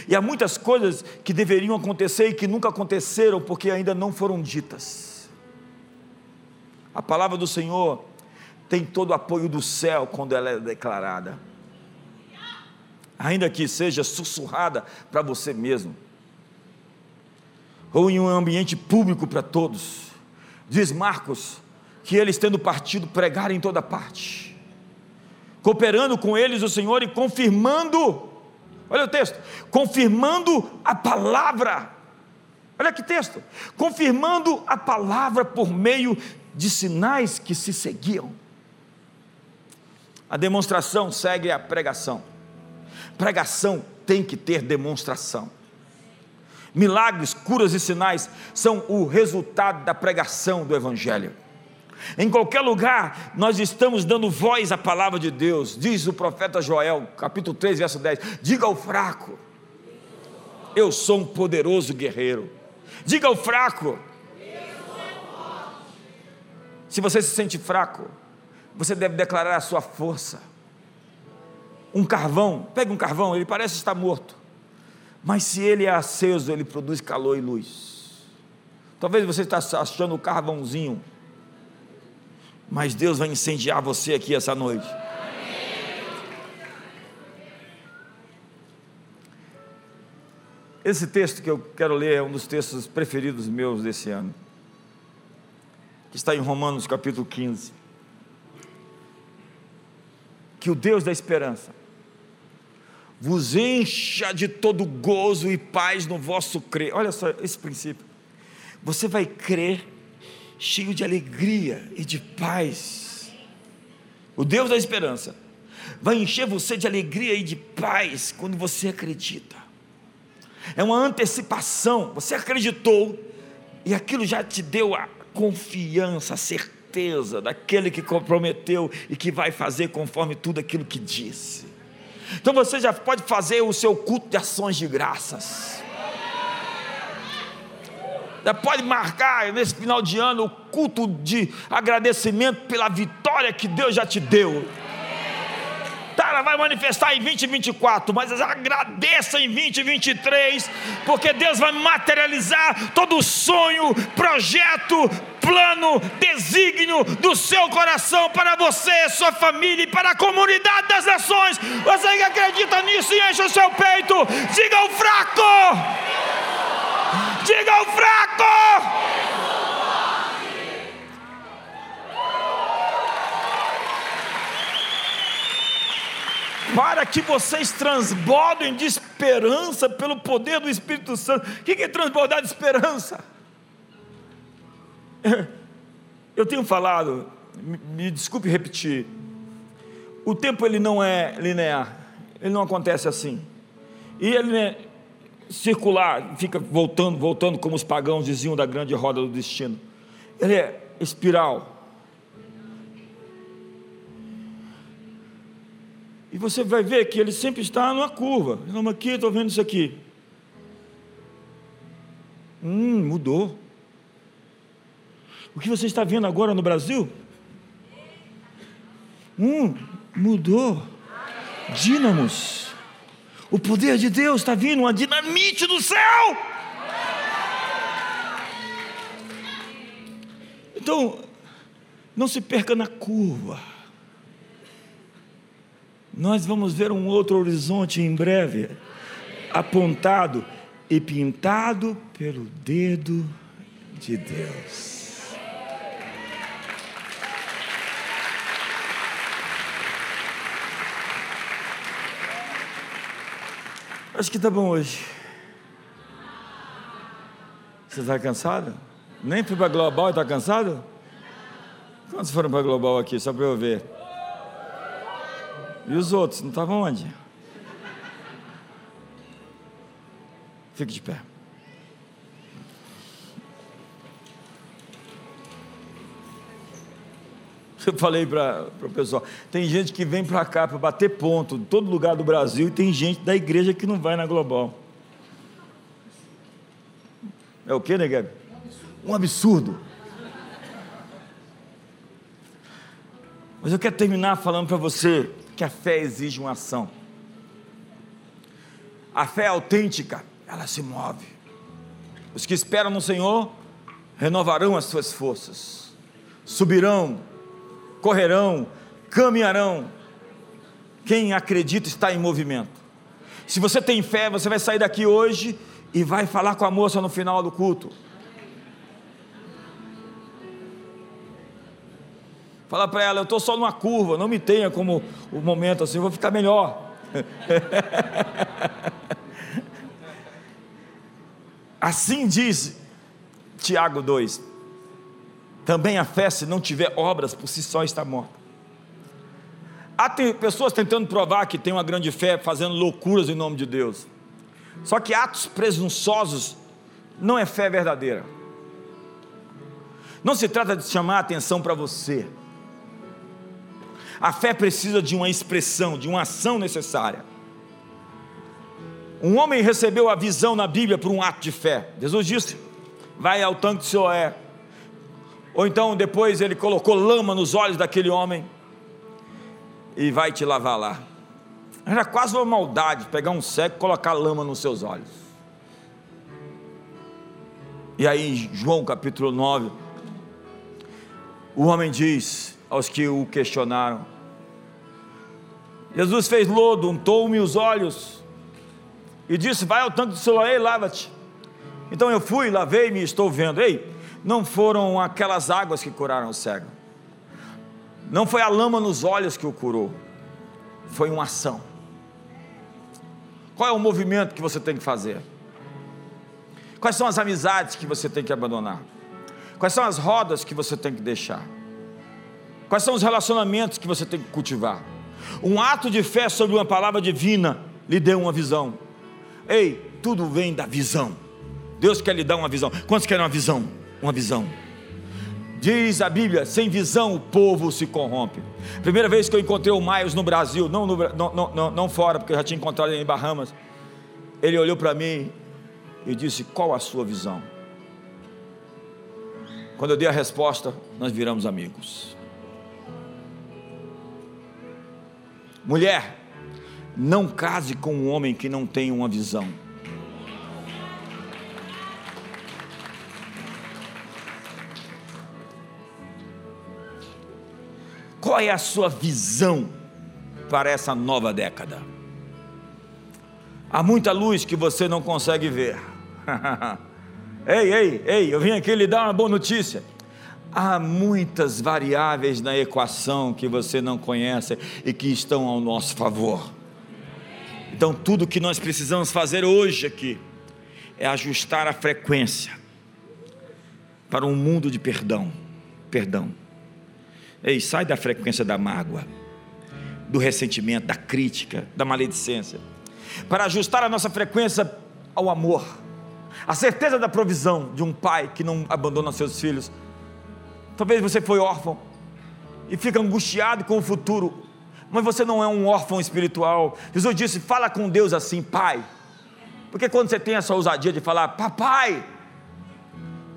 E há muitas coisas que deveriam acontecer e que nunca aconteceram porque ainda não foram ditas. A palavra do Senhor tem todo o apoio do céu quando ela é declarada. Ainda que seja sussurrada para você mesmo, ou em um ambiente público para todos. Diz Marcos que eles, tendo partido, pregaram em toda parte, cooperando com eles o Senhor e confirmando, olha o texto, confirmando a palavra. Olha que texto, confirmando a palavra por meio de sinais que se seguiam. A demonstração segue a pregação. Pregação tem que ter demonstração. Milagres, curas e sinais são o resultado da pregação do Evangelho. Em qualquer lugar, nós estamos dando voz à palavra de Deus, diz o profeta Joel, capítulo 3, verso 10: Diga ao fraco, eu sou um poderoso guerreiro. Diga ao fraco, se você se sente fraco, você deve declarar a sua força. Um carvão, pega um carvão, ele parece estar morto, mas se ele é aceso, ele produz calor e luz. Talvez você está achando o carvãozinho, mas Deus vai incendiar você aqui essa noite. Esse texto que eu quero ler é um dos textos preferidos meus desse ano, que está em Romanos capítulo 15 que o Deus da esperança vos encha de todo gozo e paz no vosso crer. Olha só esse princípio. Você vai crer cheio de alegria e de paz. O Deus da esperança vai encher você de alegria e de paz quando você acredita. É uma antecipação. Você acreditou e aquilo já te deu a confiança, a certeza certeza daquele que comprometeu e que vai fazer conforme tudo aquilo que disse. Então você já pode fazer o seu culto de ações de graças. Já pode marcar nesse final de ano o culto de agradecimento pela vitória que Deus já te deu. Vai manifestar em 2024, mas agradeça em 2023, porque Deus vai materializar todo o sonho, projeto, plano, desígnio do seu coração para você, sua família e para a comunidade das nações. Você que acredita nisso e enche o seu peito, diga o fraco! Diga o fraco! Para que vocês transbordem de esperança pelo poder do Espírito Santo. O que é transbordar de esperança? (laughs) Eu tenho falado, me desculpe repetir, o tempo ele não é linear, ele não acontece assim. E ele é circular, fica voltando, voltando, como os pagãos diziam da grande roda do destino. Ele é espiral. E você vai ver que ele sempre está numa curva. Vamos aqui, estou vendo isso aqui. Hum, mudou. O que você está vendo agora no Brasil? Hum, mudou. Dínamos. O poder de Deus está vindo, uma dinamite do céu. Então, não se perca na curva. Nós vamos ver um outro horizonte em breve, apontado e pintado pelo dedo de Deus. Acho que está bom hoje. Você está cansado? Nem fui para Global e está cansado? Quantos foram para Global aqui, só para eu ver? E os outros, não estavam onde? Fique de pé. Eu falei para o pessoal: tem gente que vem para cá para bater ponto, em todo lugar do Brasil, e tem gente da igreja que não vai na Global. É o que, né, Gabi? Um absurdo. Mas eu quero terminar falando para você que a fé exige uma ação. A fé autêntica, ela se move. Os que esperam no Senhor renovarão as suas forças, subirão correrão, caminharão. Quem acredita está em movimento. Se você tem fé, você vai sair daqui hoje e vai falar com a moça no final do culto. Fala para ela, eu estou só numa curva, não me tenha como o momento assim, eu vou ficar melhor. (laughs) assim diz Tiago 2: também a fé, se não tiver obras, por si só está morta. Há pessoas tentando provar que tem uma grande fé, fazendo loucuras em nome de Deus. Só que atos presunçosos não é fé verdadeira. Não se trata de chamar a atenção para você. A fé precisa de uma expressão, de uma ação necessária. Um homem recebeu a visão na Bíblia por um ato de fé. Jesus disse: Vai ao tanque de Siloé, ou então depois ele colocou lama nos olhos daquele homem e vai te lavar lá. Era quase uma maldade pegar um cego e colocar lama nos seus olhos. E aí, João capítulo 9, o homem diz aos que o questionaram: Jesus fez lodo, untou-me os olhos e disse: Vai ao tanque de Siloé e lava-te. Então eu fui, lavei-me e estou vendo. Ei, não foram aquelas águas que curaram o cego, não foi a lama nos olhos que o curou, foi uma ação. Qual é o movimento que você tem que fazer? Quais são as amizades que você tem que abandonar? Quais são as rodas que você tem que deixar? Quais são os relacionamentos que você tem que cultivar? Um ato de fé sobre uma palavra divina lhe deu uma visão. Ei, tudo vem da visão. Deus quer lhe dar uma visão. Quantos querem uma visão? uma visão. Diz a Bíblia: sem visão o povo se corrompe. Primeira vez que eu encontrei o Miles no Brasil, não, no, não, não, não fora, porque eu já tinha encontrado ele em Bahamas. Ele olhou para mim e disse: Qual a sua visão? Quando eu dei a resposta, nós viramos amigos. Mulher, Não case com um homem que não tem uma visão. Qual é a sua visão para essa nova década? Há muita luz que você não consegue ver. (laughs) ei, ei, ei, eu vim aqui lhe dar uma boa notícia. Há muitas variáveis na equação que você não conhece e que estão ao nosso favor. Então, tudo que nós precisamos fazer hoje aqui é ajustar a frequência para um mundo de perdão. Perdão. Ei, sai da frequência da mágoa, do ressentimento, da crítica, da maledicência, para ajustar a nossa frequência ao amor, a certeza da provisão de um pai que não abandona seus filhos. Talvez você foi órfão e fica angustiado com o futuro, mas você não é um órfão espiritual. Jesus disse: fala com Deus assim, Pai. Porque quando você tem essa ousadia de falar, Papai,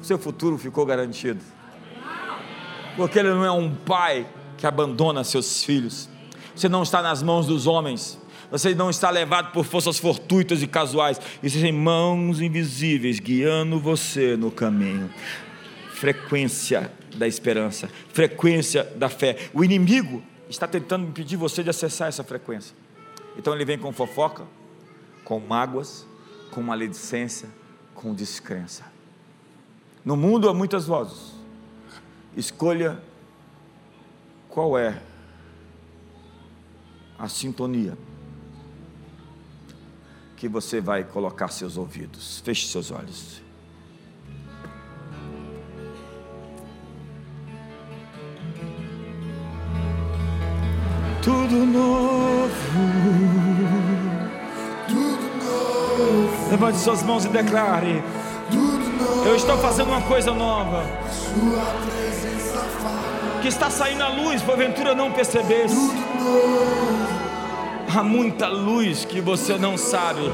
seu futuro ficou garantido. Porque Ele não é um pai que abandona seus filhos. Você não está nas mãos dos homens. Você não está levado por forças fortuitas e casuais. Existem mãos invisíveis guiando você no caminho. Frequência da esperança, frequência da fé. O inimigo está tentando impedir você de acessar essa frequência. Então ele vem com fofoca, com mágoas, com maledicência, com descrença. No mundo há muitas vozes. Escolha qual é a sintonia que você vai colocar seus ouvidos. Feche seus olhos. Tudo novo. Tudo novo. Levante suas mãos e declare: Eu estou fazendo uma coisa nova. Que está saindo a luz, porventura não percebesse. Há muita luz que você não sabe.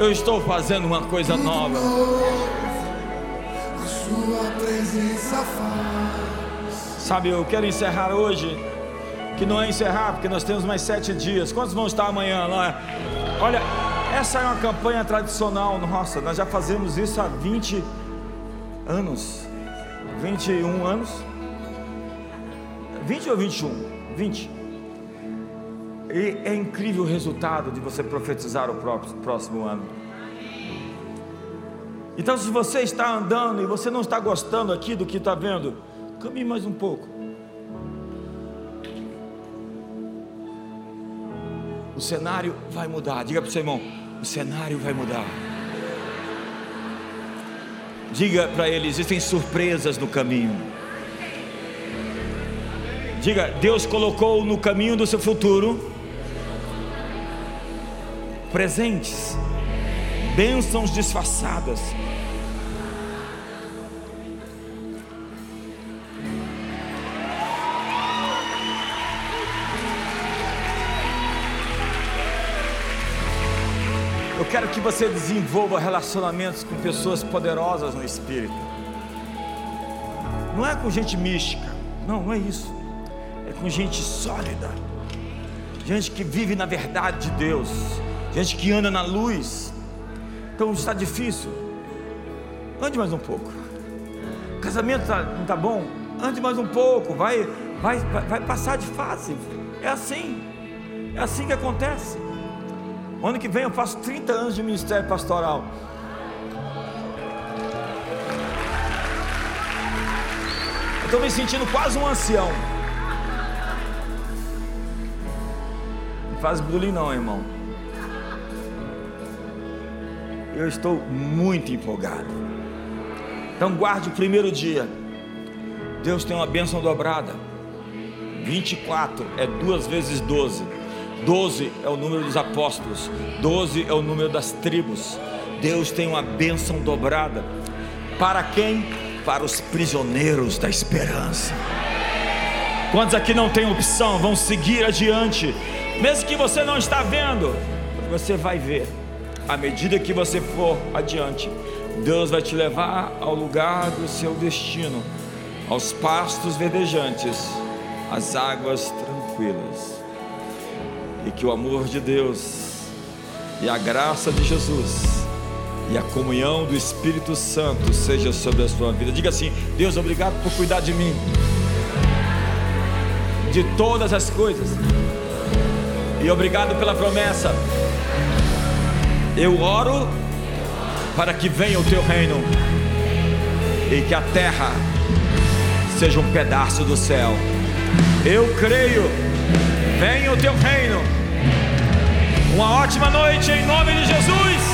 Eu estou fazendo uma coisa nova. Sabe, eu quero encerrar hoje que não é encerrar, porque nós temos mais sete dias. Quantos vão estar amanhã lá? Olha, essa é uma campanha tradicional nossa, nós já fazemos isso há 20 anos. 21 anos? 20 ou 21? 20. E é incrível o resultado de você profetizar o próximo ano. Então, se você está andando e você não está gostando aqui do que está vendo, caminhe mais um pouco. O cenário vai mudar. Diga para o seu irmão: o cenário vai mudar. Diga para ele: existem surpresas no caminho. Diga: Deus colocou no caminho do seu futuro presentes, bênçãos disfarçadas quero que você desenvolva relacionamentos com pessoas poderosas no espírito. Não é com gente mística, não, não é isso. É com gente sólida, gente que vive na verdade de Deus, gente que anda na luz. Então está difícil, ande mais um pouco. O casamento tá, não está bom? Ande mais um pouco, vai, vai, vai passar de fase. É assim, é assim que acontece. Ano que vem eu faço 30 anos de ministério pastoral. Estou me sentindo quase um ancião. Não faz bullying não, irmão. Eu estou muito empolgado. Então guarde o primeiro dia. Deus tem uma bênção dobrada. 24 é duas vezes 12. Doze é o número dos apóstolos, doze é o número das tribos. Deus tem uma bênção dobrada. Para quem? Para os prisioneiros da esperança. Quantos aqui não têm opção? Vão seguir adiante, mesmo que você não está vendo, você vai ver. À medida que você for adiante, Deus vai te levar ao lugar do seu destino, aos pastos verdejantes, às águas tranquilas. E que o amor de Deus e a graça de Jesus e a comunhão do Espírito Santo seja sobre a sua vida. Diga assim: Deus, obrigado por cuidar de mim, de todas as coisas, e obrigado pela promessa. Eu oro para que venha o teu reino e que a terra seja um pedaço do céu. Eu creio, venha o teu reino. Uma ótima noite em nome de Jesus.